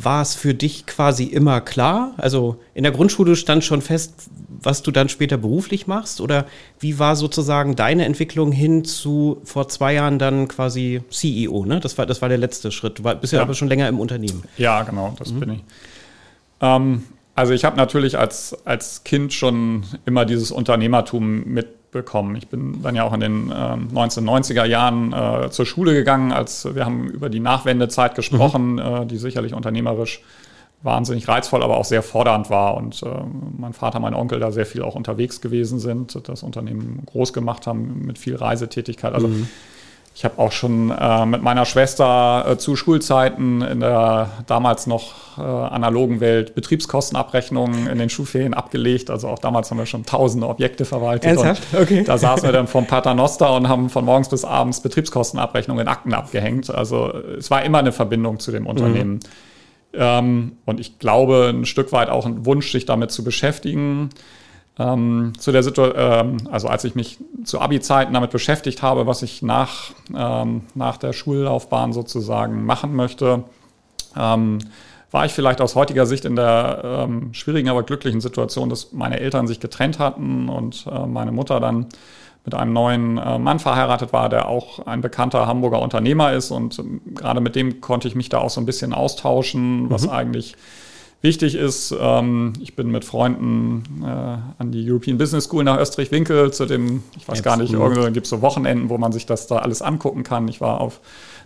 war es für dich quasi immer klar? Also in der Grundschule stand schon fest, was du dann später beruflich machst? Oder wie war sozusagen deine Entwicklung hin zu vor zwei Jahren dann quasi CEO? Ne? Das, war, das war der letzte Schritt. Du war, bist ja, ja aber schon länger im Unternehmen. Ja, genau, das mhm. bin ich. Ähm, also ich habe natürlich als, als Kind schon immer dieses Unternehmertum mitbekommen. Ich bin dann ja auch in den äh, 1990er Jahren äh, zur Schule gegangen, als wir haben über die Nachwendezeit gesprochen, mhm. äh, die sicherlich unternehmerisch wahnsinnig reizvoll, aber auch sehr fordernd war. Und äh, mein Vater, mein Onkel da sehr viel auch unterwegs gewesen sind, das Unternehmen groß gemacht haben mit viel Reisetätigkeit. Also mhm. Ich habe auch schon äh, mit meiner Schwester äh, zu Schulzeiten in der damals noch äh, analogen Welt Betriebskostenabrechnungen in den Schulferien abgelegt. Also auch damals haben wir schon tausende Objekte verwaltet. Ernsthaft? Okay. Da saßen wir dann vom Paternoster und haben von morgens bis abends Betriebskostenabrechnungen in Akten abgehängt. Also es war immer eine Verbindung zu dem Unternehmen. Mhm. Ähm, und ich glaube, ein Stück weit auch ein Wunsch, sich damit zu beschäftigen. Ähm, zu der Situation, ähm, also als ich mich zu Abi-Zeiten damit beschäftigt habe, was ich nach, ähm, nach der Schullaufbahn sozusagen machen möchte, ähm, war ich vielleicht aus heutiger Sicht in der ähm, schwierigen, aber glücklichen Situation, dass meine Eltern sich getrennt hatten und äh, meine Mutter dann mit einem neuen äh, Mann verheiratet war, der auch ein bekannter Hamburger Unternehmer ist. Und ähm, gerade mit dem konnte ich mich da auch so ein bisschen austauschen, was mhm. eigentlich wichtig ist. Ähm, ich bin mit Freunden äh, an die European Business School nach Österreich-Winkel zu dem, ich weiß gar nicht, irgendwo gibt es so Wochenenden, wo man sich das da alles angucken kann. Ich war auf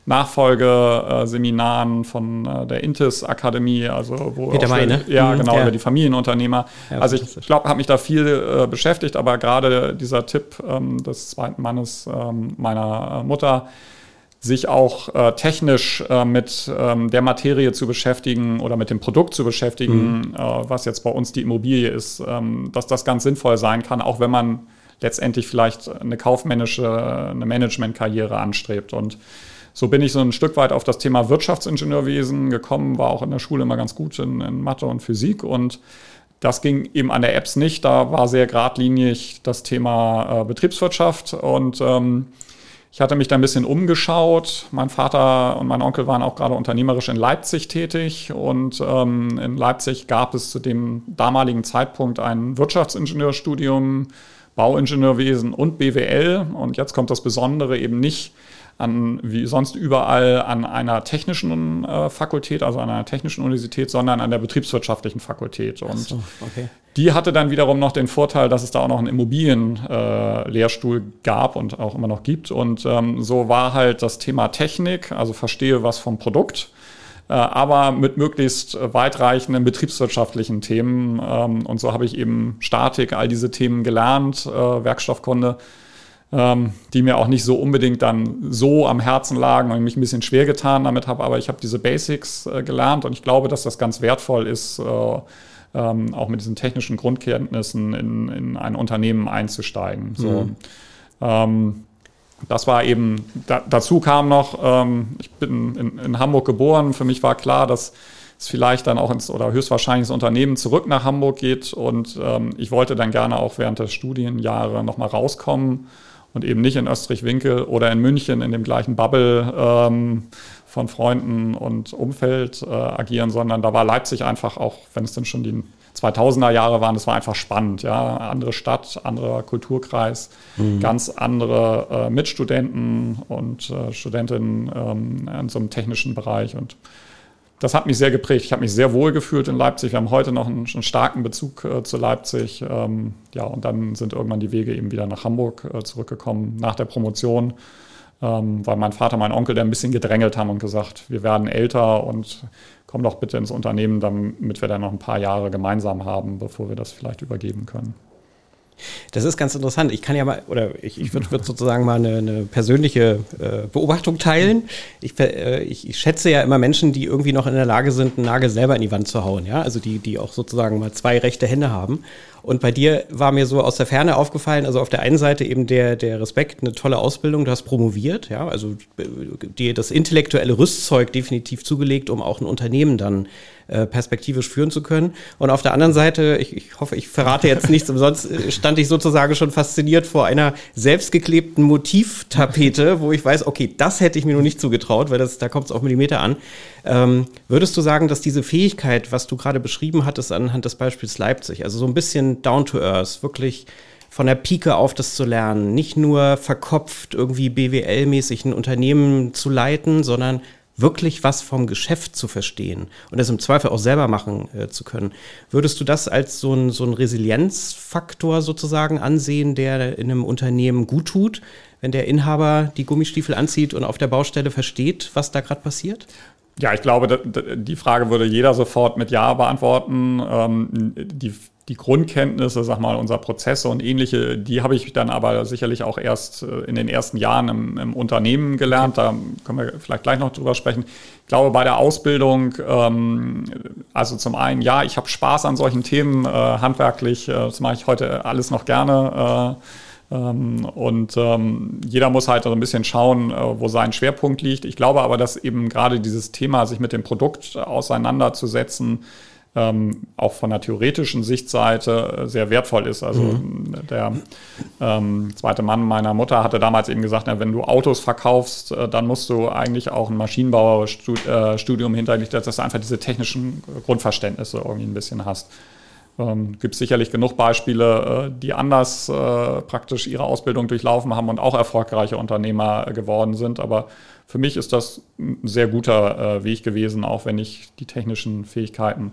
Nachfolgeseminaren von äh, der Intis Akademie, also wo Peter May, ne? ja mhm, genau ja. über die Familienunternehmer. Ja, also ich glaube, habe mich da viel äh, beschäftigt, aber gerade dieser Tipp ähm, des zweiten Mannes ähm, meiner äh, Mutter, sich auch äh, technisch äh, mit ähm, der Materie zu beschäftigen oder mit dem Produkt zu beschäftigen, mhm. äh, was jetzt bei uns die Immobilie ist, ähm, dass das ganz sinnvoll sein kann, auch wenn man letztendlich vielleicht eine kaufmännische, eine Managementkarriere anstrebt. Und so bin ich so ein Stück weit auf das Thema Wirtschaftsingenieurwesen gekommen, war auch in der Schule immer ganz gut in, in Mathe und Physik und das ging eben an der Apps nicht. Da war sehr geradlinig das Thema äh, Betriebswirtschaft und ähm, ich hatte mich da ein bisschen umgeschaut. Mein Vater und mein Onkel waren auch gerade unternehmerisch in Leipzig tätig und ähm, in Leipzig gab es zu dem damaligen Zeitpunkt ein Wirtschaftsingenieurstudium, Bauingenieurwesen und BWL. Und jetzt kommt das Besondere eben nicht an, wie sonst überall an einer technischen äh, Fakultät, also an einer technischen Universität, sondern an der betriebswirtschaftlichen Fakultät. Und so, okay. die hatte dann wiederum noch den Vorteil, dass es da auch noch einen Immobilienlehrstuhl äh, gab und auch immer noch gibt. Und ähm, so war halt das Thema Technik, also verstehe was vom Produkt äh, aber mit möglichst weitreichenden betriebswirtschaftlichen Themen. Ähm, und so habe ich eben Statik, all diese Themen gelernt, äh, Werkstoffkunde die mir auch nicht so unbedingt dann so am Herzen lagen und mich ein bisschen schwer getan damit habe. Aber ich habe diese Basics äh, gelernt und ich glaube, dass das ganz wertvoll ist, äh, ähm, auch mit diesen technischen Grundkenntnissen in, in ein Unternehmen einzusteigen. So. Mhm. Ähm, das war eben, da, dazu kam noch, ähm, ich bin in, in, Hamburg geboren, für mich war klar, dass es vielleicht dann auch ins oder höchstwahrscheinlich das Unternehmen zurück nach Hamburg geht und ähm, ich wollte dann gerne auch während der Studienjahre nochmal rauskommen und eben nicht in Österreich-Winkel oder in München in dem gleichen Bubble ähm, von Freunden und Umfeld äh, agieren, sondern da war Leipzig einfach auch, wenn es denn schon die 2000er Jahre waren. Das war einfach spannend, ja. Andere Stadt, anderer Kulturkreis, mhm. ganz andere äh, Mitstudenten und äh, Studentinnen ähm, in so einem technischen Bereich und das hat mich sehr geprägt. Ich habe mich sehr wohl gefühlt in Leipzig. Wir haben heute noch einen, einen starken Bezug äh, zu Leipzig. Ähm, ja, und dann sind irgendwann die Wege eben wieder nach Hamburg äh, zurückgekommen nach der Promotion, ähm, weil mein Vater, mein Onkel, der ein bisschen gedrängelt haben und gesagt, wir werden älter und komm doch bitte ins Unternehmen, damit wir dann noch ein paar Jahre gemeinsam haben, bevor wir das vielleicht übergeben können. Das ist ganz interessant. Ich kann ja mal, oder ich, ich würde würd sozusagen mal eine, eine persönliche äh, Beobachtung teilen. Ich, äh, ich, ich, schätze ja immer Menschen, die irgendwie noch in der Lage sind, einen Nagel selber in die Wand zu hauen. Ja? Also die, die auch sozusagen mal zwei rechte Hände haben. Und bei dir war mir so aus der Ferne aufgefallen, also auf der einen Seite eben der, der Respekt, eine tolle Ausbildung, du hast promoviert, ja, also äh, dir das intellektuelle Rüstzeug definitiv zugelegt, um auch ein Unternehmen dann äh, perspektivisch führen zu können. Und auf der anderen Seite, ich, ich hoffe, ich verrate jetzt nichts, umsonst äh, stand ich sozusagen schon fasziniert vor einer selbstgeklebten Motivtapete, wo ich weiß, okay, das hätte ich mir noch nicht zugetraut, weil das, da kommt es auf Millimeter an. Ähm, würdest du sagen, dass diese Fähigkeit, was du gerade beschrieben hattest anhand des Beispiels Leipzig, also so ein bisschen down to earth, wirklich von der Pike auf das zu lernen, nicht nur verkopft irgendwie BWL-mäßig ein Unternehmen zu leiten, sondern wirklich was vom Geschäft zu verstehen und das im Zweifel auch selber machen äh, zu können. Würdest du das als so ein, so Resilienzfaktor sozusagen ansehen, der in einem Unternehmen gut tut, wenn der Inhaber die Gummistiefel anzieht und auf der Baustelle versteht, was da gerade passiert? Ja, ich glaube, die Frage würde jeder sofort mit Ja beantworten. Ähm, die die Grundkenntnisse, sag mal, unserer Prozesse und ähnliche, die habe ich dann aber sicherlich auch erst äh, in den ersten Jahren im, im Unternehmen gelernt. Da können wir vielleicht gleich noch drüber sprechen. Ich glaube, bei der Ausbildung, ähm, also zum einen, ja, ich habe Spaß an solchen Themen, äh, handwerklich, äh, das mache ich heute alles noch gerne. Äh, ähm, und ähm, jeder muss halt so ein bisschen schauen, äh, wo sein Schwerpunkt liegt. Ich glaube aber, dass eben gerade dieses Thema, sich mit dem Produkt auseinanderzusetzen, ähm, auch von der theoretischen Sichtseite äh, sehr wertvoll ist. Also mhm. der ähm, zweite Mann meiner Mutter hatte damals eben gesagt, na, wenn du Autos verkaufst, äh, dann musst du eigentlich auch ein Maschinenbauerstudium hinter dich, dass du einfach diese technischen Grundverständnisse irgendwie ein bisschen hast. Ähm, gibt sicherlich genug Beispiele, äh, die anders äh, praktisch ihre Ausbildung durchlaufen haben und auch erfolgreiche Unternehmer geworden sind. Aber für mich ist das ein sehr guter äh, Weg gewesen, auch wenn ich die technischen Fähigkeiten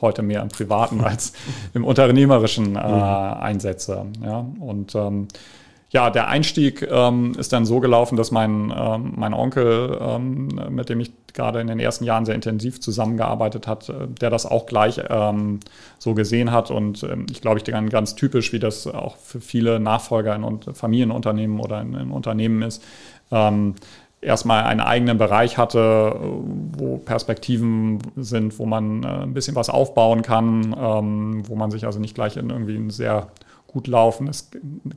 heute mehr im Privaten als im Unternehmerischen äh, mhm. einsetze. Ja? Und ähm, ja, der Einstieg ähm, ist dann so gelaufen, dass mein, ähm, mein Onkel, ähm, mit dem ich gerade in den ersten Jahren sehr intensiv zusammengearbeitet hat, äh, der das auch gleich ähm, so gesehen hat. Und ähm, ich glaube, ich denke ganz typisch, wie das auch für viele Nachfolger in Familienunternehmen oder in, in Unternehmen ist ähm, erstmal einen eigenen Bereich hatte, wo Perspektiven sind, wo man äh, ein bisschen was aufbauen kann, ähm, wo man sich also nicht gleich in irgendwie ein sehr gut laufendes,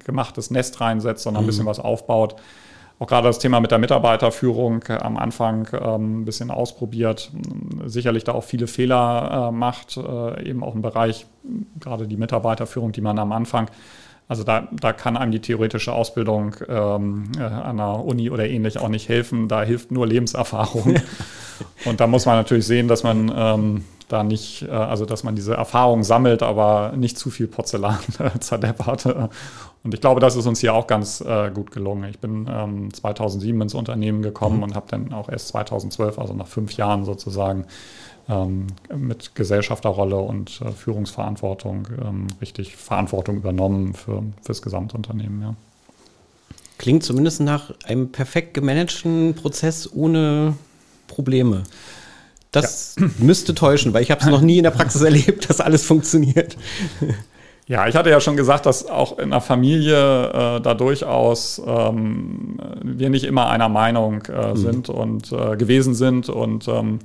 gemachtes Nest reinsetzt, sondern ein bisschen mhm. was aufbaut. Auch gerade das Thema mit der Mitarbeiterführung äh, am Anfang ähm, ein bisschen ausprobiert, sicherlich da auch viele Fehler äh, macht, eben auch im Bereich, gerade die Mitarbeiterführung, die man am Anfang also da, da kann einem die theoretische Ausbildung ähm, äh, an der Uni oder ähnlich auch nicht helfen. Da hilft nur Lebenserfahrung. Und da muss man natürlich sehen, dass man ähm, da nicht, äh, also dass man diese Erfahrung sammelt, aber nicht zu viel Porzellan äh, zerdeppert. Und ich glaube, das ist uns hier auch ganz äh, gut gelungen. Ich bin ähm, 2007 ins Unternehmen gekommen mhm. und habe dann auch erst 2012, also nach fünf Jahren sozusagen, mit Gesellschafterrolle und äh, Führungsverantwortung ähm, richtig Verantwortung übernommen für, das Gesamtunternehmen. Ja. Klingt zumindest nach einem perfekt gemanagten Prozess ohne Probleme. Das ja. müsste täuschen, weil ich habe es noch nie in der Praxis erlebt, dass alles funktioniert. Ja, ich hatte ja schon gesagt, dass auch in der Familie äh, da durchaus ähm, wir nicht immer einer Meinung äh, mhm. sind und äh, gewesen sind und ähm,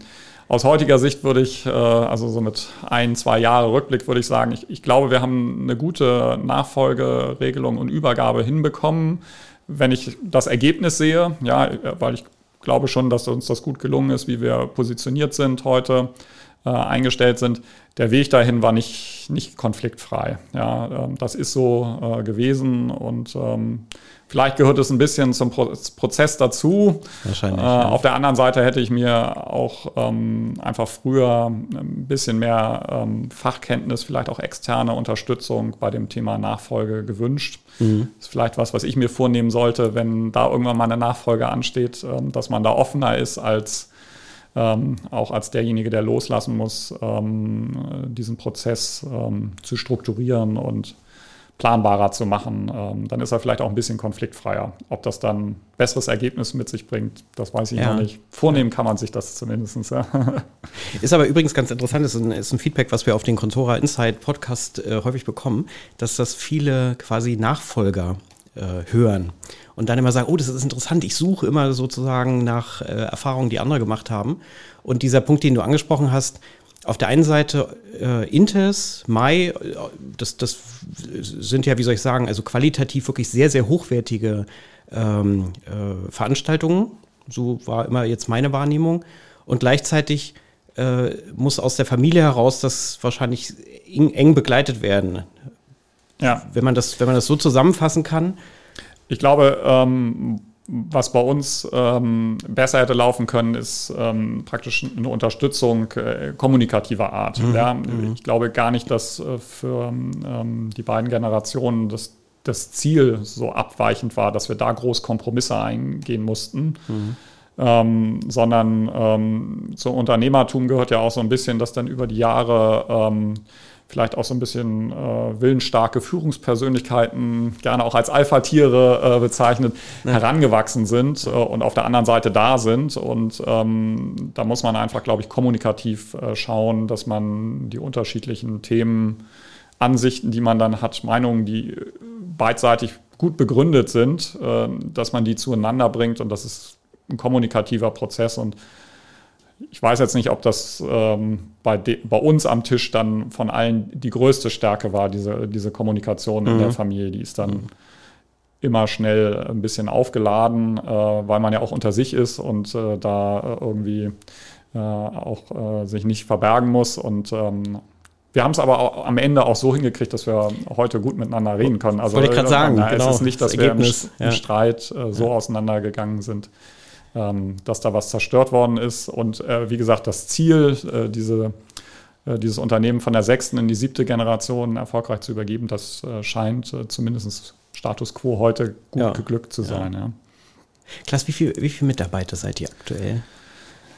aus heutiger Sicht würde ich, äh, also so mit ein, zwei Jahre Rückblick, würde ich sagen, ich, ich glaube, wir haben eine gute Nachfolgeregelung und Übergabe hinbekommen. Wenn ich das Ergebnis sehe, ja, weil ich glaube schon, dass uns das gut gelungen ist, wie wir positioniert sind heute. äh, eingestellt sind. Der Weg dahin war nicht, nicht konfliktfrei. Ja, ähm, das ist so äh, gewesen und ähm, Vielleicht gehört es ein bisschen zum Prozess dazu. Wahrscheinlich. Äh, ja. Auf der anderen Seite hätte ich mir auch ähm, einfach früher ein bisschen mehr ähm, Fachkenntnis, vielleicht auch externe Unterstützung bei dem Thema Nachfolge gewünscht. Mhm. Das ist vielleicht was, was ich mir vornehmen sollte, wenn da irgendwann mal eine Nachfolge ansteht, ähm, dass man da offener ist als ähm, auch als derjenige, der loslassen muss, ähm, diesen Prozess ähm, zu strukturieren und planbarer zu machen. Ähm, dann ist er vielleicht auch ein bisschen konfliktfreier. Ob das dann besseres Ergebnis mit sich bringt, das weiß ich ja. noch nicht. Vornehmen kann man sich das zumindest. Ja. Ist aber übrigens ganz interessant, ist ein, ist ein Feedback, was wir auf den Contora Insight Podcast äh, häufig bekommen, dass das viele quasi Nachfolger äh, hören und dann immer sagen, oh, das ist interessant, ich suche immer sozusagen nach äh, Erfahrungen, die andere gemacht haben. Und dieser Punkt, den du angesprochen hast, auf der einen Seite äh, Intes, Mai, das, das sind ja, wie soll ich sagen, also qualitativ wirklich sehr, sehr hochwertige ähm, äh, Veranstaltungen. So war immer jetzt meine Wahrnehmung. Und gleichzeitig äh, muss aus der Familie heraus das wahrscheinlich eng, eng begleitet werden. Ja. Wenn man das, wenn man das so zusammenfassen kann. Ich glaube, ähm, was bei uns ähm, besser hätte laufen können, ist ähm, praktisch eine Unterstützung äh, kommunikativer Art. Mhm. Ja, mhm. ich glaube gar nicht, dass äh, für ähm, die beiden Generationen das, das Ziel so abweichend war, dass wir da groß Kompromisse eingehen mussten. Mhm. Ähm, sondern ähm, zum Unternehmertum gehört ja auch so ein bisschen, dass dann über die Jahre ähm, vielleicht auch so ein bisschen äh, willensstarke Führungspersönlichkeiten, gerne auch als Alpha-Tiere äh, bezeichnet, ja. herangewachsen sind äh, und auf der anderen Seite da sind. Und ähm, da muss man einfach, glaube ich, kommunikativ äh, schauen, dass man die unterschiedlichen Themen, Ansichten, die man dann hat, Meinungen, die beidseitig gut begründet sind, äh, dass man die zueinander bringt und das ist ein kommunikativer Prozess und ich weiß jetzt nicht, ob das ähm, bei, bei, uns am Tisch dann von allen die größte Stärke war, diese, diese Kommunikation in der mhm. Familie. Die ist dann mhm. immer schnell ein bisschen aufgeladen, äh, weil man ja auch unter sich ist und äh, da äh, irgendwie äh, auch äh, sich nicht verbergen muss. Und ähm, wir haben es aber auch am Ende auch so hingekriegt, dass wir heute gut miteinander reden können. Also, Wollte ich gerade sagen, na, genau, es ist nicht, dass das wir im, im ja. Streit so ja. auseinandergegangen sind ähm, dass da was zerstört worden ist. Und äh, wie gesagt, das Ziel, äh, diese, äh, dieses Unternehmen von der sechsten in die siebte Generation erfolgreich zu übergeben, das äh, scheint äh, zumindest Status quo heute gut ja. geglückt zu sein. Ja. Ja. Klaas, wie viele wie viel Mitarbeiter seid ihr aktuell?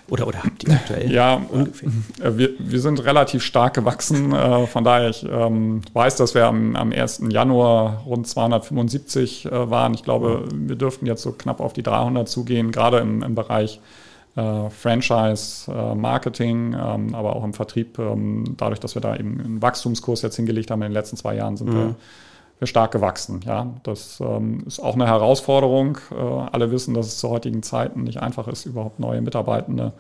Oder, oder habt ihr aktuell? Ja, ungefähr. Äh, wir, wir sind relativ stark gewachsen. Äh, von daher, ich ähm, weiß, dass wir am, am 1. Januar rund 275 äh, waren. Ich glaube, wir dürften jetzt so knapp auf die 300 zugehen, gerade im, im Bereich äh, Franchise, äh, Marketing, ähm, aber auch im Vertrieb. Ähm, dadurch, dass wir da eben einen Wachstumskurs jetzt hingelegt haben in den letzten zwei Jahren, sind mhm. wir wir stark gewachsen. Ja, das ähm, ist auch eine Herausforderung. Äh, alle wissen, dass es zu heutigen Zeiten nicht einfach ist, überhaupt neue Mitarbeitende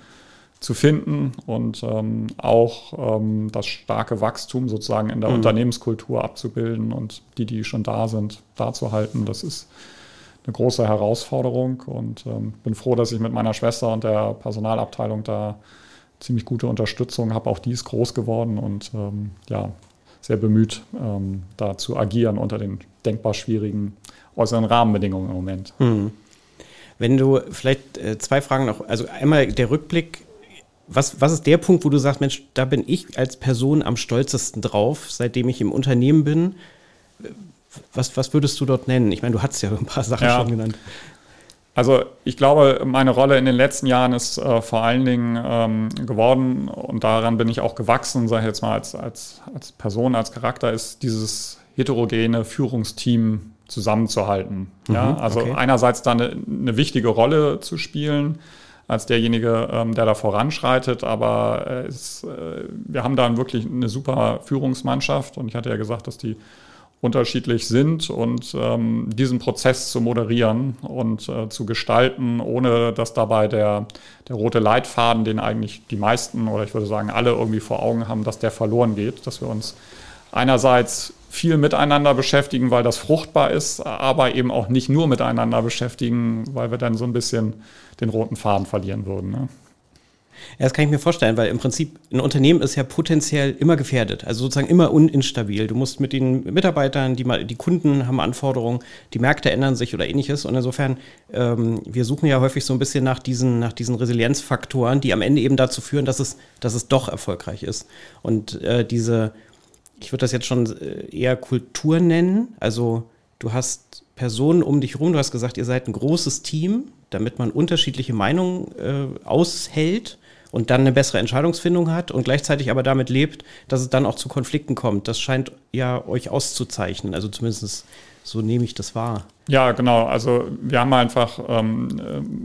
zu finden und ähm, auch ähm, das starke Wachstum sozusagen in der mhm. Unternehmenskultur abzubilden und die, die schon da sind, da zu halten. Das ist eine große Herausforderung und ähm, bin froh, dass ich mit meiner Schwester und der Personalabteilung da ziemlich gute Unterstützung habe. Auch die ist groß geworden und ähm, ja, sehr bemüht, ähm, da zu agieren unter den denkbar schwierigen äußeren Rahmenbedingungen im Moment. Hm. Wenn du vielleicht äh, zwei Fragen noch, also einmal der Rückblick, was, was ist der Punkt, wo du sagst, Mensch, da bin ich als Person am stolzesten drauf, seitdem ich im Unternehmen bin? Was, was würdest du dort nennen? Ich meine, du hast ja ein paar Sachen ja. schon genannt. Also ich glaube, meine Rolle in den letzten Jahren ist äh, vor allen Dingen ähm, geworden und daran bin ich auch gewachsen, sage ich jetzt mal als, als, als Person, als Charakter, ist dieses heterogene Führungsteam zusammenzuhalten. Mhm, ja? Also okay. einerseits da eine, eine, wichtige Rolle zu spielen als derjenige, ähm, der da voranschreitet, aber äh, es, äh, wir haben da wirklich eine super Führungsmannschaft und ich hatte ja gesagt, dass die unterschiedlich sind und ähm, diesen Prozess zu moderieren und äh, zu gestalten, ohne dass dabei der, der rote Leitfaden, den eigentlich die meisten oder ich würde sagen alle irgendwie vor Augen haben, dass der verloren geht, dass wir uns einerseits viel miteinander beschäftigen, weil das fruchtbar ist, aber eben auch nicht nur miteinander beschäftigen, weil wir dann so ein bisschen den roten Faden verlieren würden. Ne? Ja, das kann ich mir vorstellen, weil im Prinzip ein Unternehmen ist ja potenziell immer gefährdet, also sozusagen immer uninstabil. Du musst mit den Mitarbeitern, die, mal, die Kunden haben Anforderungen, die Märkte ändern sich oder ähnliches. Und insofern, ähm, wir suchen ja häufig so ein bisschen nach diesen, nach diesen Resilienzfaktoren, die am Ende eben dazu führen, dass es, dass es doch erfolgreich ist. Und äh, diese, ich würde das jetzt schon äh, eher Kultur nennen, also du hast Personen um dich rum, du hast gesagt, ihr seid ein großes Team, damit man unterschiedliche Meinungen äh, aushält und dann eine bessere Entscheidungsfindung hat und gleichzeitig aber damit lebt, dass es dann auch zu Konflikten kommt. Das scheint ja euch auszuzeichnen. Also zumindest so nehme ich das wahr. Ja, genau. Also wir haben einfach ähm,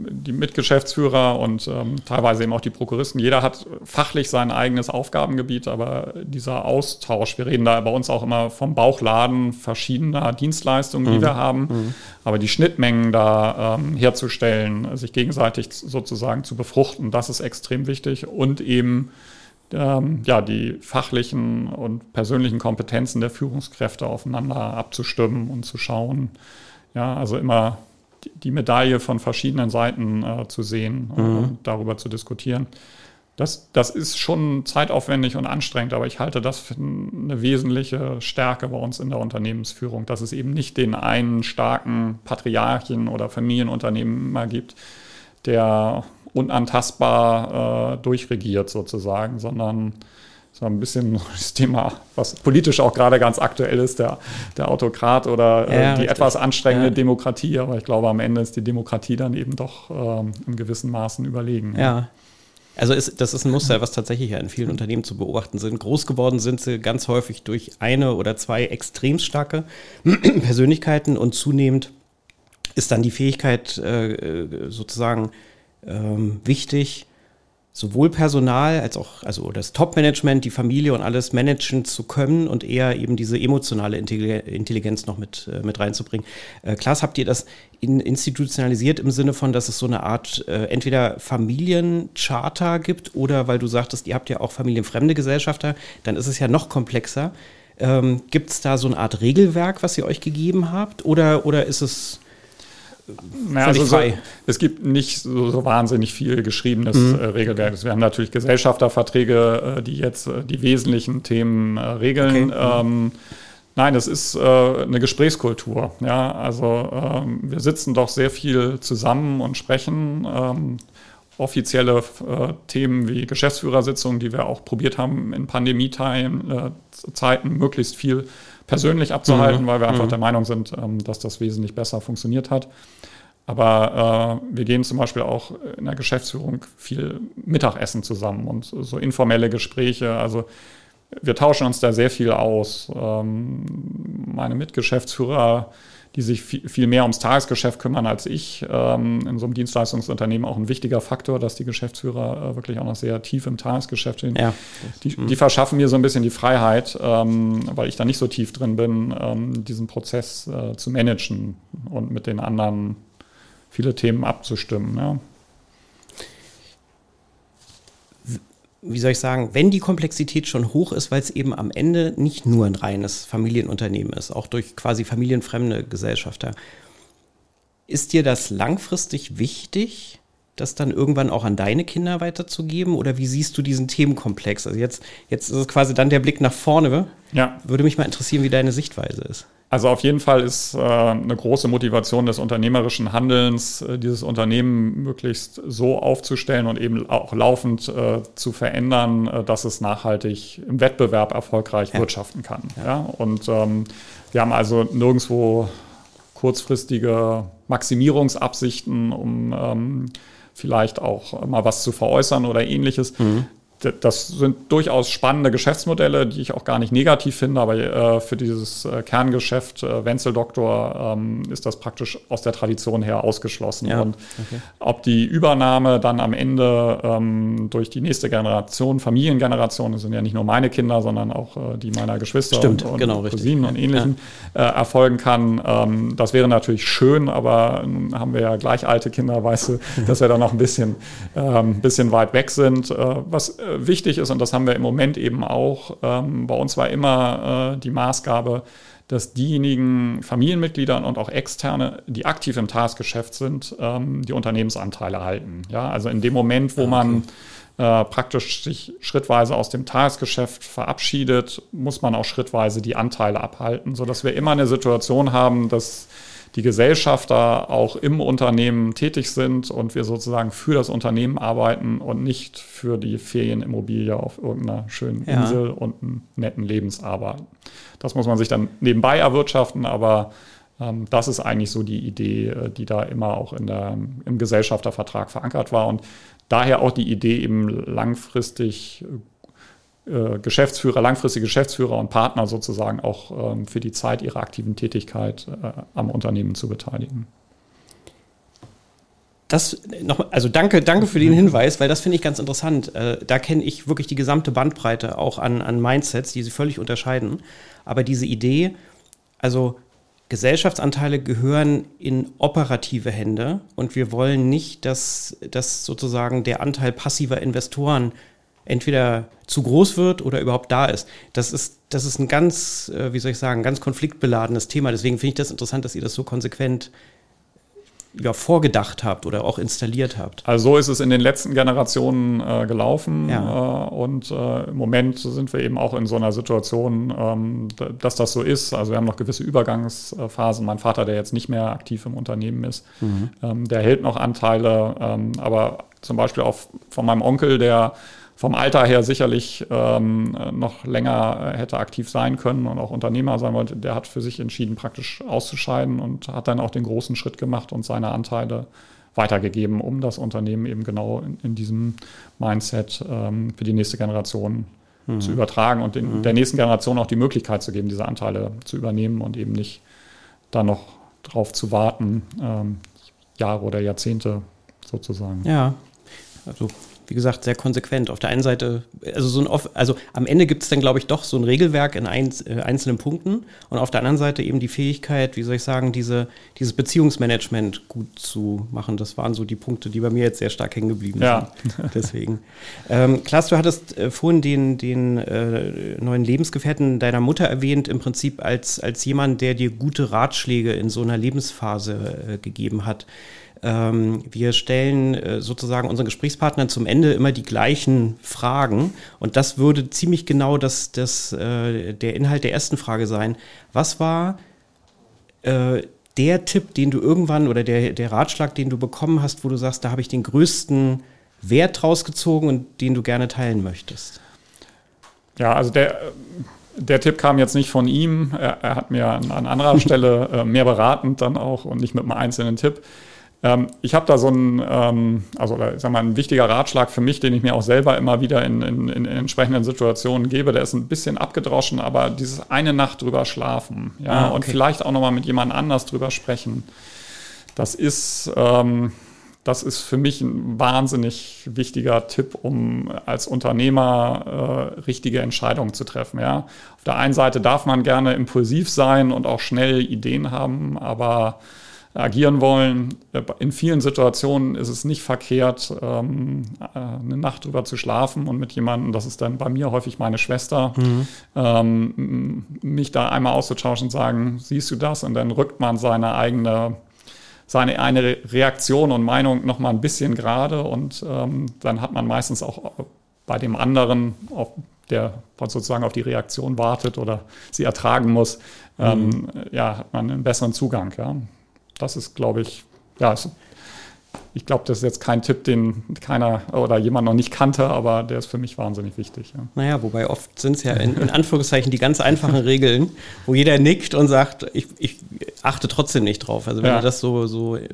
die Mitgeschäftsführer und ähm, teilweise eben auch die Prokuristen. Jeder hat fachlich sein eigenes Aufgabengebiet, aber dieser Austausch, wir reden da bei uns auch immer vom Bauchladen verschiedener Dienstleistungen, die mhm. wir haben, mhm. aber die Schnittmengen da ähm, herzustellen, sich gegenseitig sozusagen zu befruchten, das ist extrem wichtig und eben ähm, ja, die fachlichen und persönlichen Kompetenzen der Führungskräfte aufeinander abzustimmen und zu schauen. Ja, also immer die, Medaille von verschiedenen Seiten äh, zu sehen mhm. und darüber zu diskutieren. Das, das ist schon zeitaufwendig und anstrengend, aber ich halte das für eine wesentliche Stärke bei uns in der Unternehmensführung, dass es eben nicht den einen starken Patriarchen oder Familienunternehmer gibt, der unantastbar äh, durchregiert sozusagen, sondern so ein bisschen das Thema, was politisch auch gerade ganz aktuell ist, der, der Autokrat oder äh, ja, die richtig. etwas anstrengende ja. Demokratie. Aber ich glaube, am Ende ist die Demokratie dann eben doch ähm, in gewissen Maßen überlegen. Ja. Also ist, das ist ein Muster, was tatsächlich ja in vielen Unternehmen zu beobachten sind. Groß geworden sind sie ganz häufig durch eine oder zwei extrem starke Persönlichkeiten und zunehmend ist dann die Fähigkeit äh, sozusagen ähm, wichtig, sowohl Personal als auch, also das Top-Management, die Familie und alles managen zu können und eher eben diese emotionale Intelligenz noch mit, äh, mit reinzubringen. Äh, Klaas, habt ihr das in, institutionalisiert im Sinne von, dass es so eine Art äh, entweder Familiencharter gibt oder weil du sagtest, ihr habt ja auch familienfremde Gesellschafter, dann ist es ja noch komplexer. Ähm, gibt es da so eine Art Regelwerk, was ihr euch gegeben habt oder, oder ist es naja, also so, es gibt nicht so, so wahnsinnig viel geschriebenes mhm. äh, Regelwerk. Wir haben natürlich Gesellschafterverträge, äh, die jetzt äh, die wesentlichen Themen äh, regeln. Okay. Ähm, nein, das ist äh, eine Gesprächskultur. Ja, also ähm, wir sitzen doch sehr viel zusammen und sprechen. Ähm, offizielle äh, Themen wie Geschäftsführersitzungen, die wir auch probiert haben in Pandemiezeiten, möglichst viel persönlich abzuhalten, mhm. weil wir einfach mhm. der Meinung sind, ähm, dass das wesentlich besser funktioniert hat. Aber äh, wir gehen zum Beispiel auch in der Geschäftsführung viel Mittagessen zusammen und so informelle Gespräche. Also wir tauschen uns da sehr viel aus. Ähm, meine Mitgeschäftsführer die sich viel, viel mehr ums Tagesgeschäft kümmern als ich. Ähm, in so einem Dienstleistungsunternehmen auch ein wichtiger Faktor, dass die Geschäftsführer äh, wirklich auch noch sehr tief im Tagesgeschäft sind. Ja. Die, die, verschaffen mir so ein bisschen die Freiheit, ähm, weil ich da nicht so tief drin bin, ähm, diesen Prozess äh, zu managen und mit den anderen viele Themen abzustimmen. Ja. Wie soll ich sagen, wenn die Komplexität schon hoch ist, weil es eben am Ende nicht nur ein reines Familienunternehmen ist, auch durch quasi familienfremde Gesellschafter, ist dir das langfristig wichtig, das dann irgendwann auch an deine Kinder weiterzugeben? Oder wie siehst du diesen Themenkomplex? Also jetzt, jetzt ist es quasi dann der Blick nach vorne. Ja. Würde mich mal interessieren, wie deine Sichtweise ist. Also auf jeden Fall ist äh, eine große Motivation des unternehmerischen Handelns, äh, dieses Unternehmen möglichst so aufzustellen und eben auch laufend äh, zu verändern, äh, dass es nachhaltig im Wettbewerb erfolgreich ja. wirtschaften kann. Ja. ja? Und ähm, wir haben also nirgendwo kurzfristige Maximierungsabsichten, um ähm, vielleicht auch mal was zu veräußern oder ähnliches. Mhm das sind durchaus spannende Geschäftsmodelle, die ich auch gar nicht negativ finde, aber äh, für dieses äh, Kerngeschäft äh, Wenzel-Doktor ähm, ist das praktisch aus der Tradition her ausgeschlossen. Ja, und okay. ob die Übernahme dann am Ende ähm, durch die nächste Generation, Familiengeneration, das sind ja nicht nur meine Kinder, sondern auch äh, die meiner Geschwister Stimmt, und, und genau, Cousinen und Ähnlichen ja. Äh, erfolgen kann, ähm, das wäre natürlich schön, aber nun haben wir ja gleich alte Kinder, weißt du, dass wir da noch ein bisschen, ähm, bisschen weit weg sind. Äh, was wichtig ist, und das haben wir im Moment eben auch, ähm, bei uns war immer äh, die Maßgabe, dass diejenigen Familienmitglieder und auch Externe, die aktiv im Tagesgeschäft sind, ähm, die Unternehmensanteile halten. Ja, also in dem Moment, wo ah, okay. man äh, praktisch sich schrittweise aus dem Tagesgeschäft verabschiedet, muss man auch schrittweise die Anteile abhalten, sodass wir immer eine Situation haben, dass die Gesellschafter auch im Unternehmen tätig sind und wir sozusagen für das Unternehmen arbeiten und nicht für die Ferienimmobilie auf irgendeiner schönen ja. Insel und einen netten Lebensarbeit. Das muss man sich dann nebenbei erwirtschaften, aber ähm, das ist eigentlich so die Idee, äh, die da immer auch in der, im Gesellschaftervertrag verankert war. Und daher auch die Idee, eben langfristig Geschäftsführer, langfristige Geschäftsführer und Partner sozusagen auch ähm, für die Zeit ihrer aktiven Tätigkeit äh, am Unternehmen zu beteiligen. Das noch, also danke, danke für den Hinweis, weil das finde ich ganz interessant. Äh, da kenne ich wirklich die gesamte Bandbreite auch an, an Mindsets, die sich völlig unterscheiden. Aber diese Idee, also Gesellschaftsanteile gehören in operative Hände und wir wollen nicht, dass, dass sozusagen der Anteil passiver Investoren entweder zu groß wird oder überhaupt da ist. Das ist, das ist ein ganz, äh, wie soll ich sagen, ganz konfliktbeladenes Thema. Deswegen finde ich das interessant, dass ihr das so konsequent ja, vorgedacht habt oder auch installiert habt. Also so ist es in den letzten Generationen äh, gelaufen ja. äh, und äh, im Moment sind wir eben auch in so einer Situation, ähm, dass das so ist. Also wir haben noch gewisse Übergangsphasen. Mein Vater, der jetzt nicht mehr aktiv im Unternehmen ist, mhm. ähm, der hält noch Anteile, ähm, aber zum Beispiel auch von meinem Onkel, der vom Alter her sicherlich ähm, noch länger hätte aktiv sein können und auch Unternehmer sein wollte, der hat für sich entschieden, praktisch auszuscheiden und hat dann auch den großen Schritt gemacht und seine Anteile weitergegeben, um das Unternehmen eben genau in, in diesem Mindset ähm, für die nächste Generation mhm. zu übertragen und den, mhm. der nächsten Generation auch die Möglichkeit zu geben, diese Anteile zu übernehmen und eben nicht da noch drauf zu warten, ähm, Jahre oder Jahrzehnte sozusagen. Ja, also wie gesagt, sehr konsequent. Auf der einen Seite, also so ein, also am Ende gibt es dann, glaube ich, doch so ein Regelwerk in ein, äh, einzelnen Punkten und auf der anderen Seite eben die Fähigkeit, wie soll ich sagen, diese, dieses Beziehungsmanagement gut zu machen. Das waren so die Punkte, die bei mir jetzt sehr stark hängen geblieben ja. sind. Deswegen. ähm, Klaas, du hattest äh, vorhin den, den äh, neuen Lebensgefährten deiner Mutter erwähnt, im Prinzip als, als jemand, der dir gute Ratschläge in so einer Lebensphase äh, gegeben hat. Ähm, wir stellen äh, sozusagen unseren Gesprächspartnern zum Ende immer die gleichen Fragen. Und das würde ziemlich genau das, das, äh, der Inhalt der ersten Frage sein. Was war äh, der Tipp, den du irgendwann oder der, der Ratschlag, den du bekommen hast, wo du sagst, da habe ich den größten Wert rausgezogen und den du gerne teilen möchtest? Ja, also der, der Tipp kam jetzt nicht von ihm. Er, er hat mir an, an anderer Stelle äh, mehr beratend dann auch und nicht mit einem einzelnen Tipp. Ähm, ich habe da so ein, ähm, also ich sag mal, ein wichtiger Ratschlag für mich, den ich mir auch selber immer wieder in, in, in entsprechenden Situationen gebe. Der ist ein bisschen abgedroschen, aber dieses eine Nacht drüber schlafen, ja, ah, okay. und vielleicht auch nochmal mit jemand anders drüber sprechen. Das ist, ähm, das ist für mich ein wahnsinnig wichtiger Tipp, um als Unternehmer äh, richtige Entscheidungen zu treffen. Ja. Auf der einen Seite darf man gerne impulsiv sein und auch schnell Ideen haben, aber agieren wollen. In vielen Situationen ist es nicht verkehrt, ähm, äh, eine Nacht drüber zu schlafen und mit jemandem, das ist dann bei mir häufig meine Schwester, mhm. ähm, mich da einmal auszutauschen und sagen, siehst du das? Und dann rückt man seine eigene seine eine Reaktion und Meinung noch mal ein bisschen gerade und ähm, dann hat man meistens auch bei dem anderen, auf der sozusagen auf die Reaktion wartet oder sie ertragen muss, ähm, mhm. ja, hat man einen besseren Zugang. Ja das ist, glaube ich, ja, ich glaube, das ist jetzt kein Tipp, den keiner oder jemand noch nicht kannte, aber der ist für mich wahnsinnig wichtig. Ja. Naja, wobei oft sind es ja in, in, Anführungszeichen die ganz einfachen Regeln, wo jeder nickt und sagt, ich, ich achte trotzdem nicht drauf. Also wenn ja. du das so, so äh,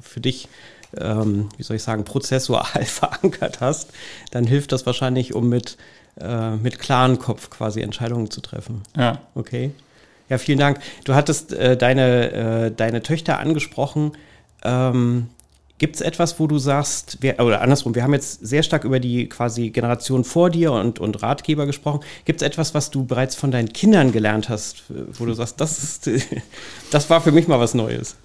für dich, ähm, wie soll ich sagen, prozessual verankert hast, dann hilft das wahrscheinlich, um mit, äh, mit klaren Kopf quasi Entscheidungen zu treffen. Ja. Okay. Ja, vielen Dank. Du hattest äh, deine, äh, deine Töchter angesprochen. Ähm, Gibt es etwas, wo du sagst, wir, oder andersrum, wir haben jetzt sehr stark über die quasi Generation vor dir und, und Ratgeber gesprochen. Gibt es etwas, was du bereits von deinen Kindern gelernt hast, wo du sagst, das, ist, das war für mich mal was Neues?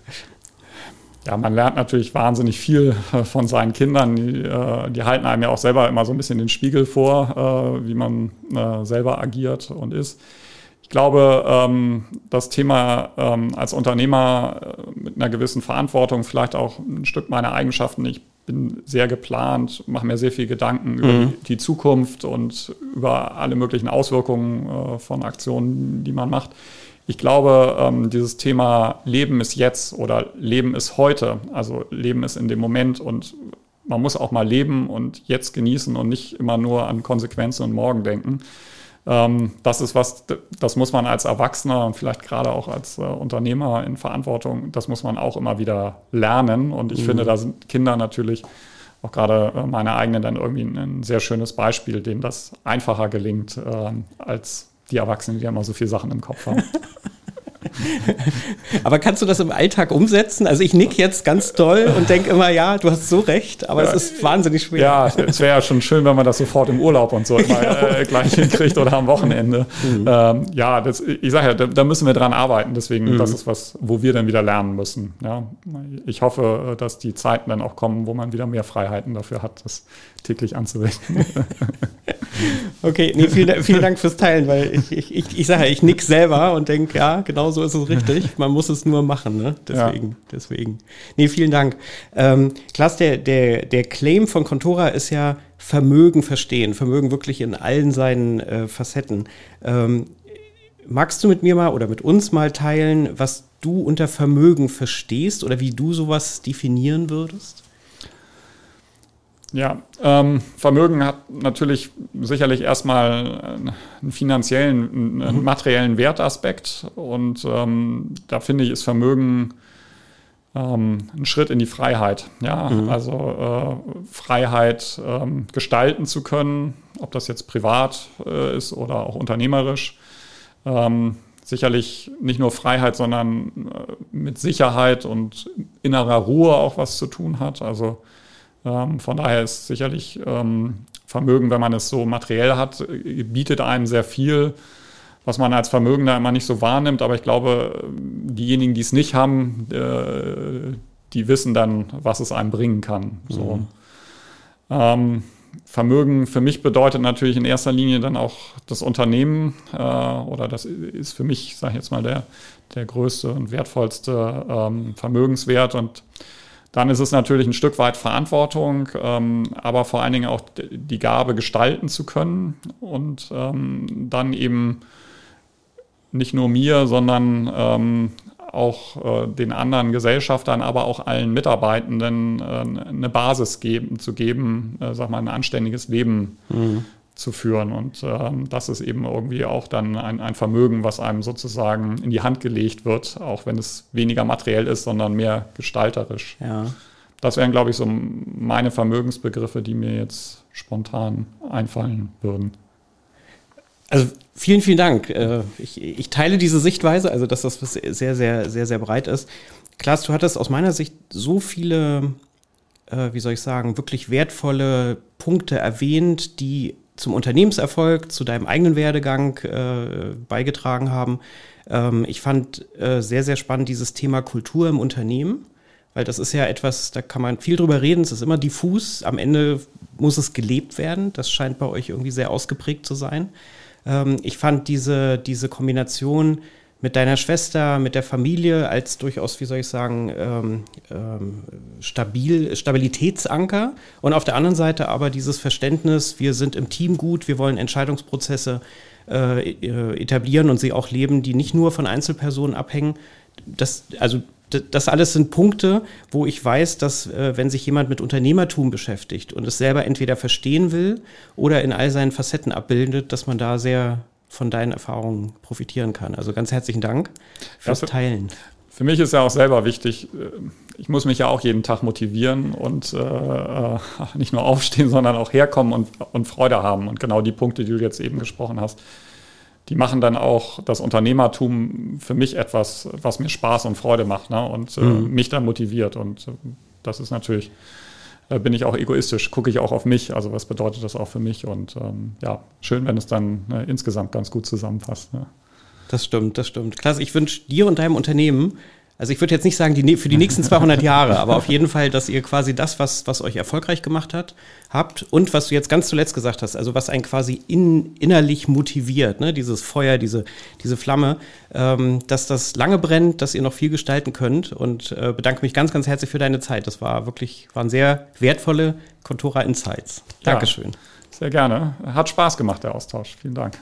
ja, man lernt natürlich wahnsinnig viel äh, von seinen Kindern. Die, äh, die, halten einem ja auch selber immer so ein bisschen den Spiegel vor, äh, wie man selber agiert und ist. Ich glaube, ähm, das Thema ähm, als Unternehmer äh, mit einer gewissen Verantwortung, vielleicht auch ein Stück meiner Eigenschaften. Ich bin sehr geplant, mache mir sehr viel Gedanken über mhm. die Zukunft und über alle möglichen Auswirkungen äh, von Aktionen, die man macht. Ich glaube, ähm, dieses Thema Leben ist jetzt oder Leben ist heute, also Leben ist in dem Moment und man muss auch mal leben und jetzt genießen und nicht immer nur an Konsequenzen und morgen denken. Ähm, das ist was, das muss man als Erwachsener und vielleicht gerade auch als äh, Unternehmer in Verantwortung, das muss man auch immer wieder lernen. Und ich mhm. finde, da sind Kinder natürlich, auch gerade äh, meine eigenen, dann irgendwie ein, sehr schönes Beispiel, denen das einfacher gelingt äh, als die Erwachsenen, die immer so viele Sachen im Kopf haben. aber kannst du das im Alltag umsetzen? Also ich nick jetzt ganz doll und denke immer, ja, du hast so recht, aber ja, es ist wahnsinnig schwer. Ja, es wäre ja schon schön, wenn man das sofort im Urlaub und so immer, äh, gleich hinkriegt oder am Wochenende. Mhm. Ähm, ja, das, ich sage ja, da, da, müssen wir dran arbeiten. Deswegen, mhm. das ist was, wo wir dann wieder lernen müssen. Ja, ich hoffe, dass die Zeiten dann auch kommen, wo man wieder mehr Freiheiten dafür hat, das täglich anzuwenden. okay, nee, vielen, vielen Dank fürs Teilen, weil ich, ich, ich, ich sage ja, ich nick selber und denke, ja, genau so ist es richtig. Man muss es nur machen, ne? Deswegen, ja. deswegen. Nee, vielen Dank. Ähm, Klaas, der, der, der Claim von Contora ist ja Vermögen verstehen, Vermögen wirklich in allen seinen äh, Facetten. Ähm, magst du mit mir mal oder mit uns mal teilen, was du unter Vermögen verstehst oder wie du sowas definieren würdest? Ja, ähm, Vermögen hat natürlich sicherlich erstmal einen finanziellen, einen mhm. materiellen Wertaspekt und ähm, da finde ich, ist Vermögen ähm, ein Schritt in die Freiheit. Ja, mhm. also äh, Freiheit ähm, gestalten zu können, ob das jetzt privat äh, ist oder auch unternehmerisch. Ähm, sicherlich nicht nur Freiheit, sondern äh, mit Sicherheit und innerer Ruhe auch was zu tun hat. Also von daher ist sicherlich ähm, Vermögen, wenn man es so materiell hat, bietet einem sehr viel, was man als Vermögender immer nicht so wahrnimmt. Aber ich glaube, diejenigen, die es nicht haben, äh, die wissen dann, was es einem bringen kann. So. Mhm. Ähm, Vermögen für mich bedeutet natürlich in erster Linie dann auch das Unternehmen äh, oder das ist für mich, sage ich jetzt mal, der, der größte und wertvollste ähm, Vermögenswert und dann ist es natürlich ein Stück weit Verantwortung, ähm, aber vor allen Dingen auch die Gabe gestalten zu können und ähm, dann eben nicht nur mir, sondern ähm, auch äh, den anderen Gesellschaftern, aber auch allen Mitarbeitenden äh, eine Basis geben, zu geben, äh, sag mal, ein anständiges Leben mhm zu führen. Und ähm, das ist eben irgendwie auch dann ein, ein, Vermögen, was einem sozusagen in die Hand gelegt wird, auch wenn es weniger materiell ist, sondern mehr gestalterisch. Ja. Das wären, glaube ich, so meine Vermögensbegriffe, die mir jetzt spontan einfallen würden. Also vielen, vielen Dank. Äh, ich, ich teile diese Sichtweise, also dass das sehr, sehr, sehr, sehr breit ist. Klaas, du hattest aus meiner Sicht so viele, äh, wie soll ich sagen, wirklich wertvolle Punkte erwähnt, die zum Unternehmenserfolg, zu deinem eigenen Werdegang äh, beigetragen haben. Ähm, ich fand äh, sehr, sehr spannend dieses Thema Kultur im Unternehmen, weil das ist ja etwas, da kann man viel drüber reden, es ist immer diffus, am Ende muss es gelebt werden, das scheint bei euch irgendwie sehr ausgeprägt zu sein. Ähm, ich fand diese, diese Kombination mit deiner Schwester, mit der Familie als durchaus, wie soll ich sagen, ähm, ähm, stabil, Stabilitätsanker. Und auf der anderen Seite aber dieses Verständnis, wir sind im Team gut, wir wollen Entscheidungsprozesse äh, äh etablieren und sie auch leben, die nicht nur von Einzelpersonen abhängen. Das, also das alles sind Punkte, wo ich weiß, dass äh, wenn sich jemand mit Unternehmertum beschäftigt und es selber entweder verstehen will oder in all seinen Facetten abbildet, dass man da sehr von deinen Erfahrungen profitieren kann. Also ganz herzlichen Dank fürs ja, für, Teilen. Für mich ist ja auch selber wichtig, äh, ich muss mich ja auch jeden Tag motivieren und äh, äh, nicht nur aufstehen, sondern auch herkommen und, und Freude haben. Und genau die Punkte, die du jetzt eben gesprochen hast, die machen dann auch das Unternehmertum für mich etwas, was mir Spaß und Freude macht ne? und äh, mhm. mich dann motiviert. Und äh, das ist natürlich bin ich auch egoistisch, gucke ich auch auf mich, also was bedeutet das auch für mich und ähm, ja, schön, wenn es dann äh, insgesamt ganz gut zusammenpasst. Ne? Das stimmt, das stimmt. Klasse, ich wünsche dir und deinem Unternehmen Also ich würde jetzt nicht sagen die, für die nächsten 200 Jahre, aber auf jeden Fall, dass ihr quasi das, was, was euch erfolgreich gemacht hat, habt und was du jetzt ganz zuletzt gesagt hast, also was einen quasi in, innerlich motiviert, ne? dieses Feuer, diese, diese Flamme, ähm, dass das lange brennt, dass ihr noch viel gestalten könnt und äh, bedanke mich ganz, ganz herzlich für deine Zeit. Das war wirklich, waren sehr wertvolle Contora Insights. Dankeschön. Ja, sehr gerne. Hat Spaß gemacht, der Austausch. Vielen Dank.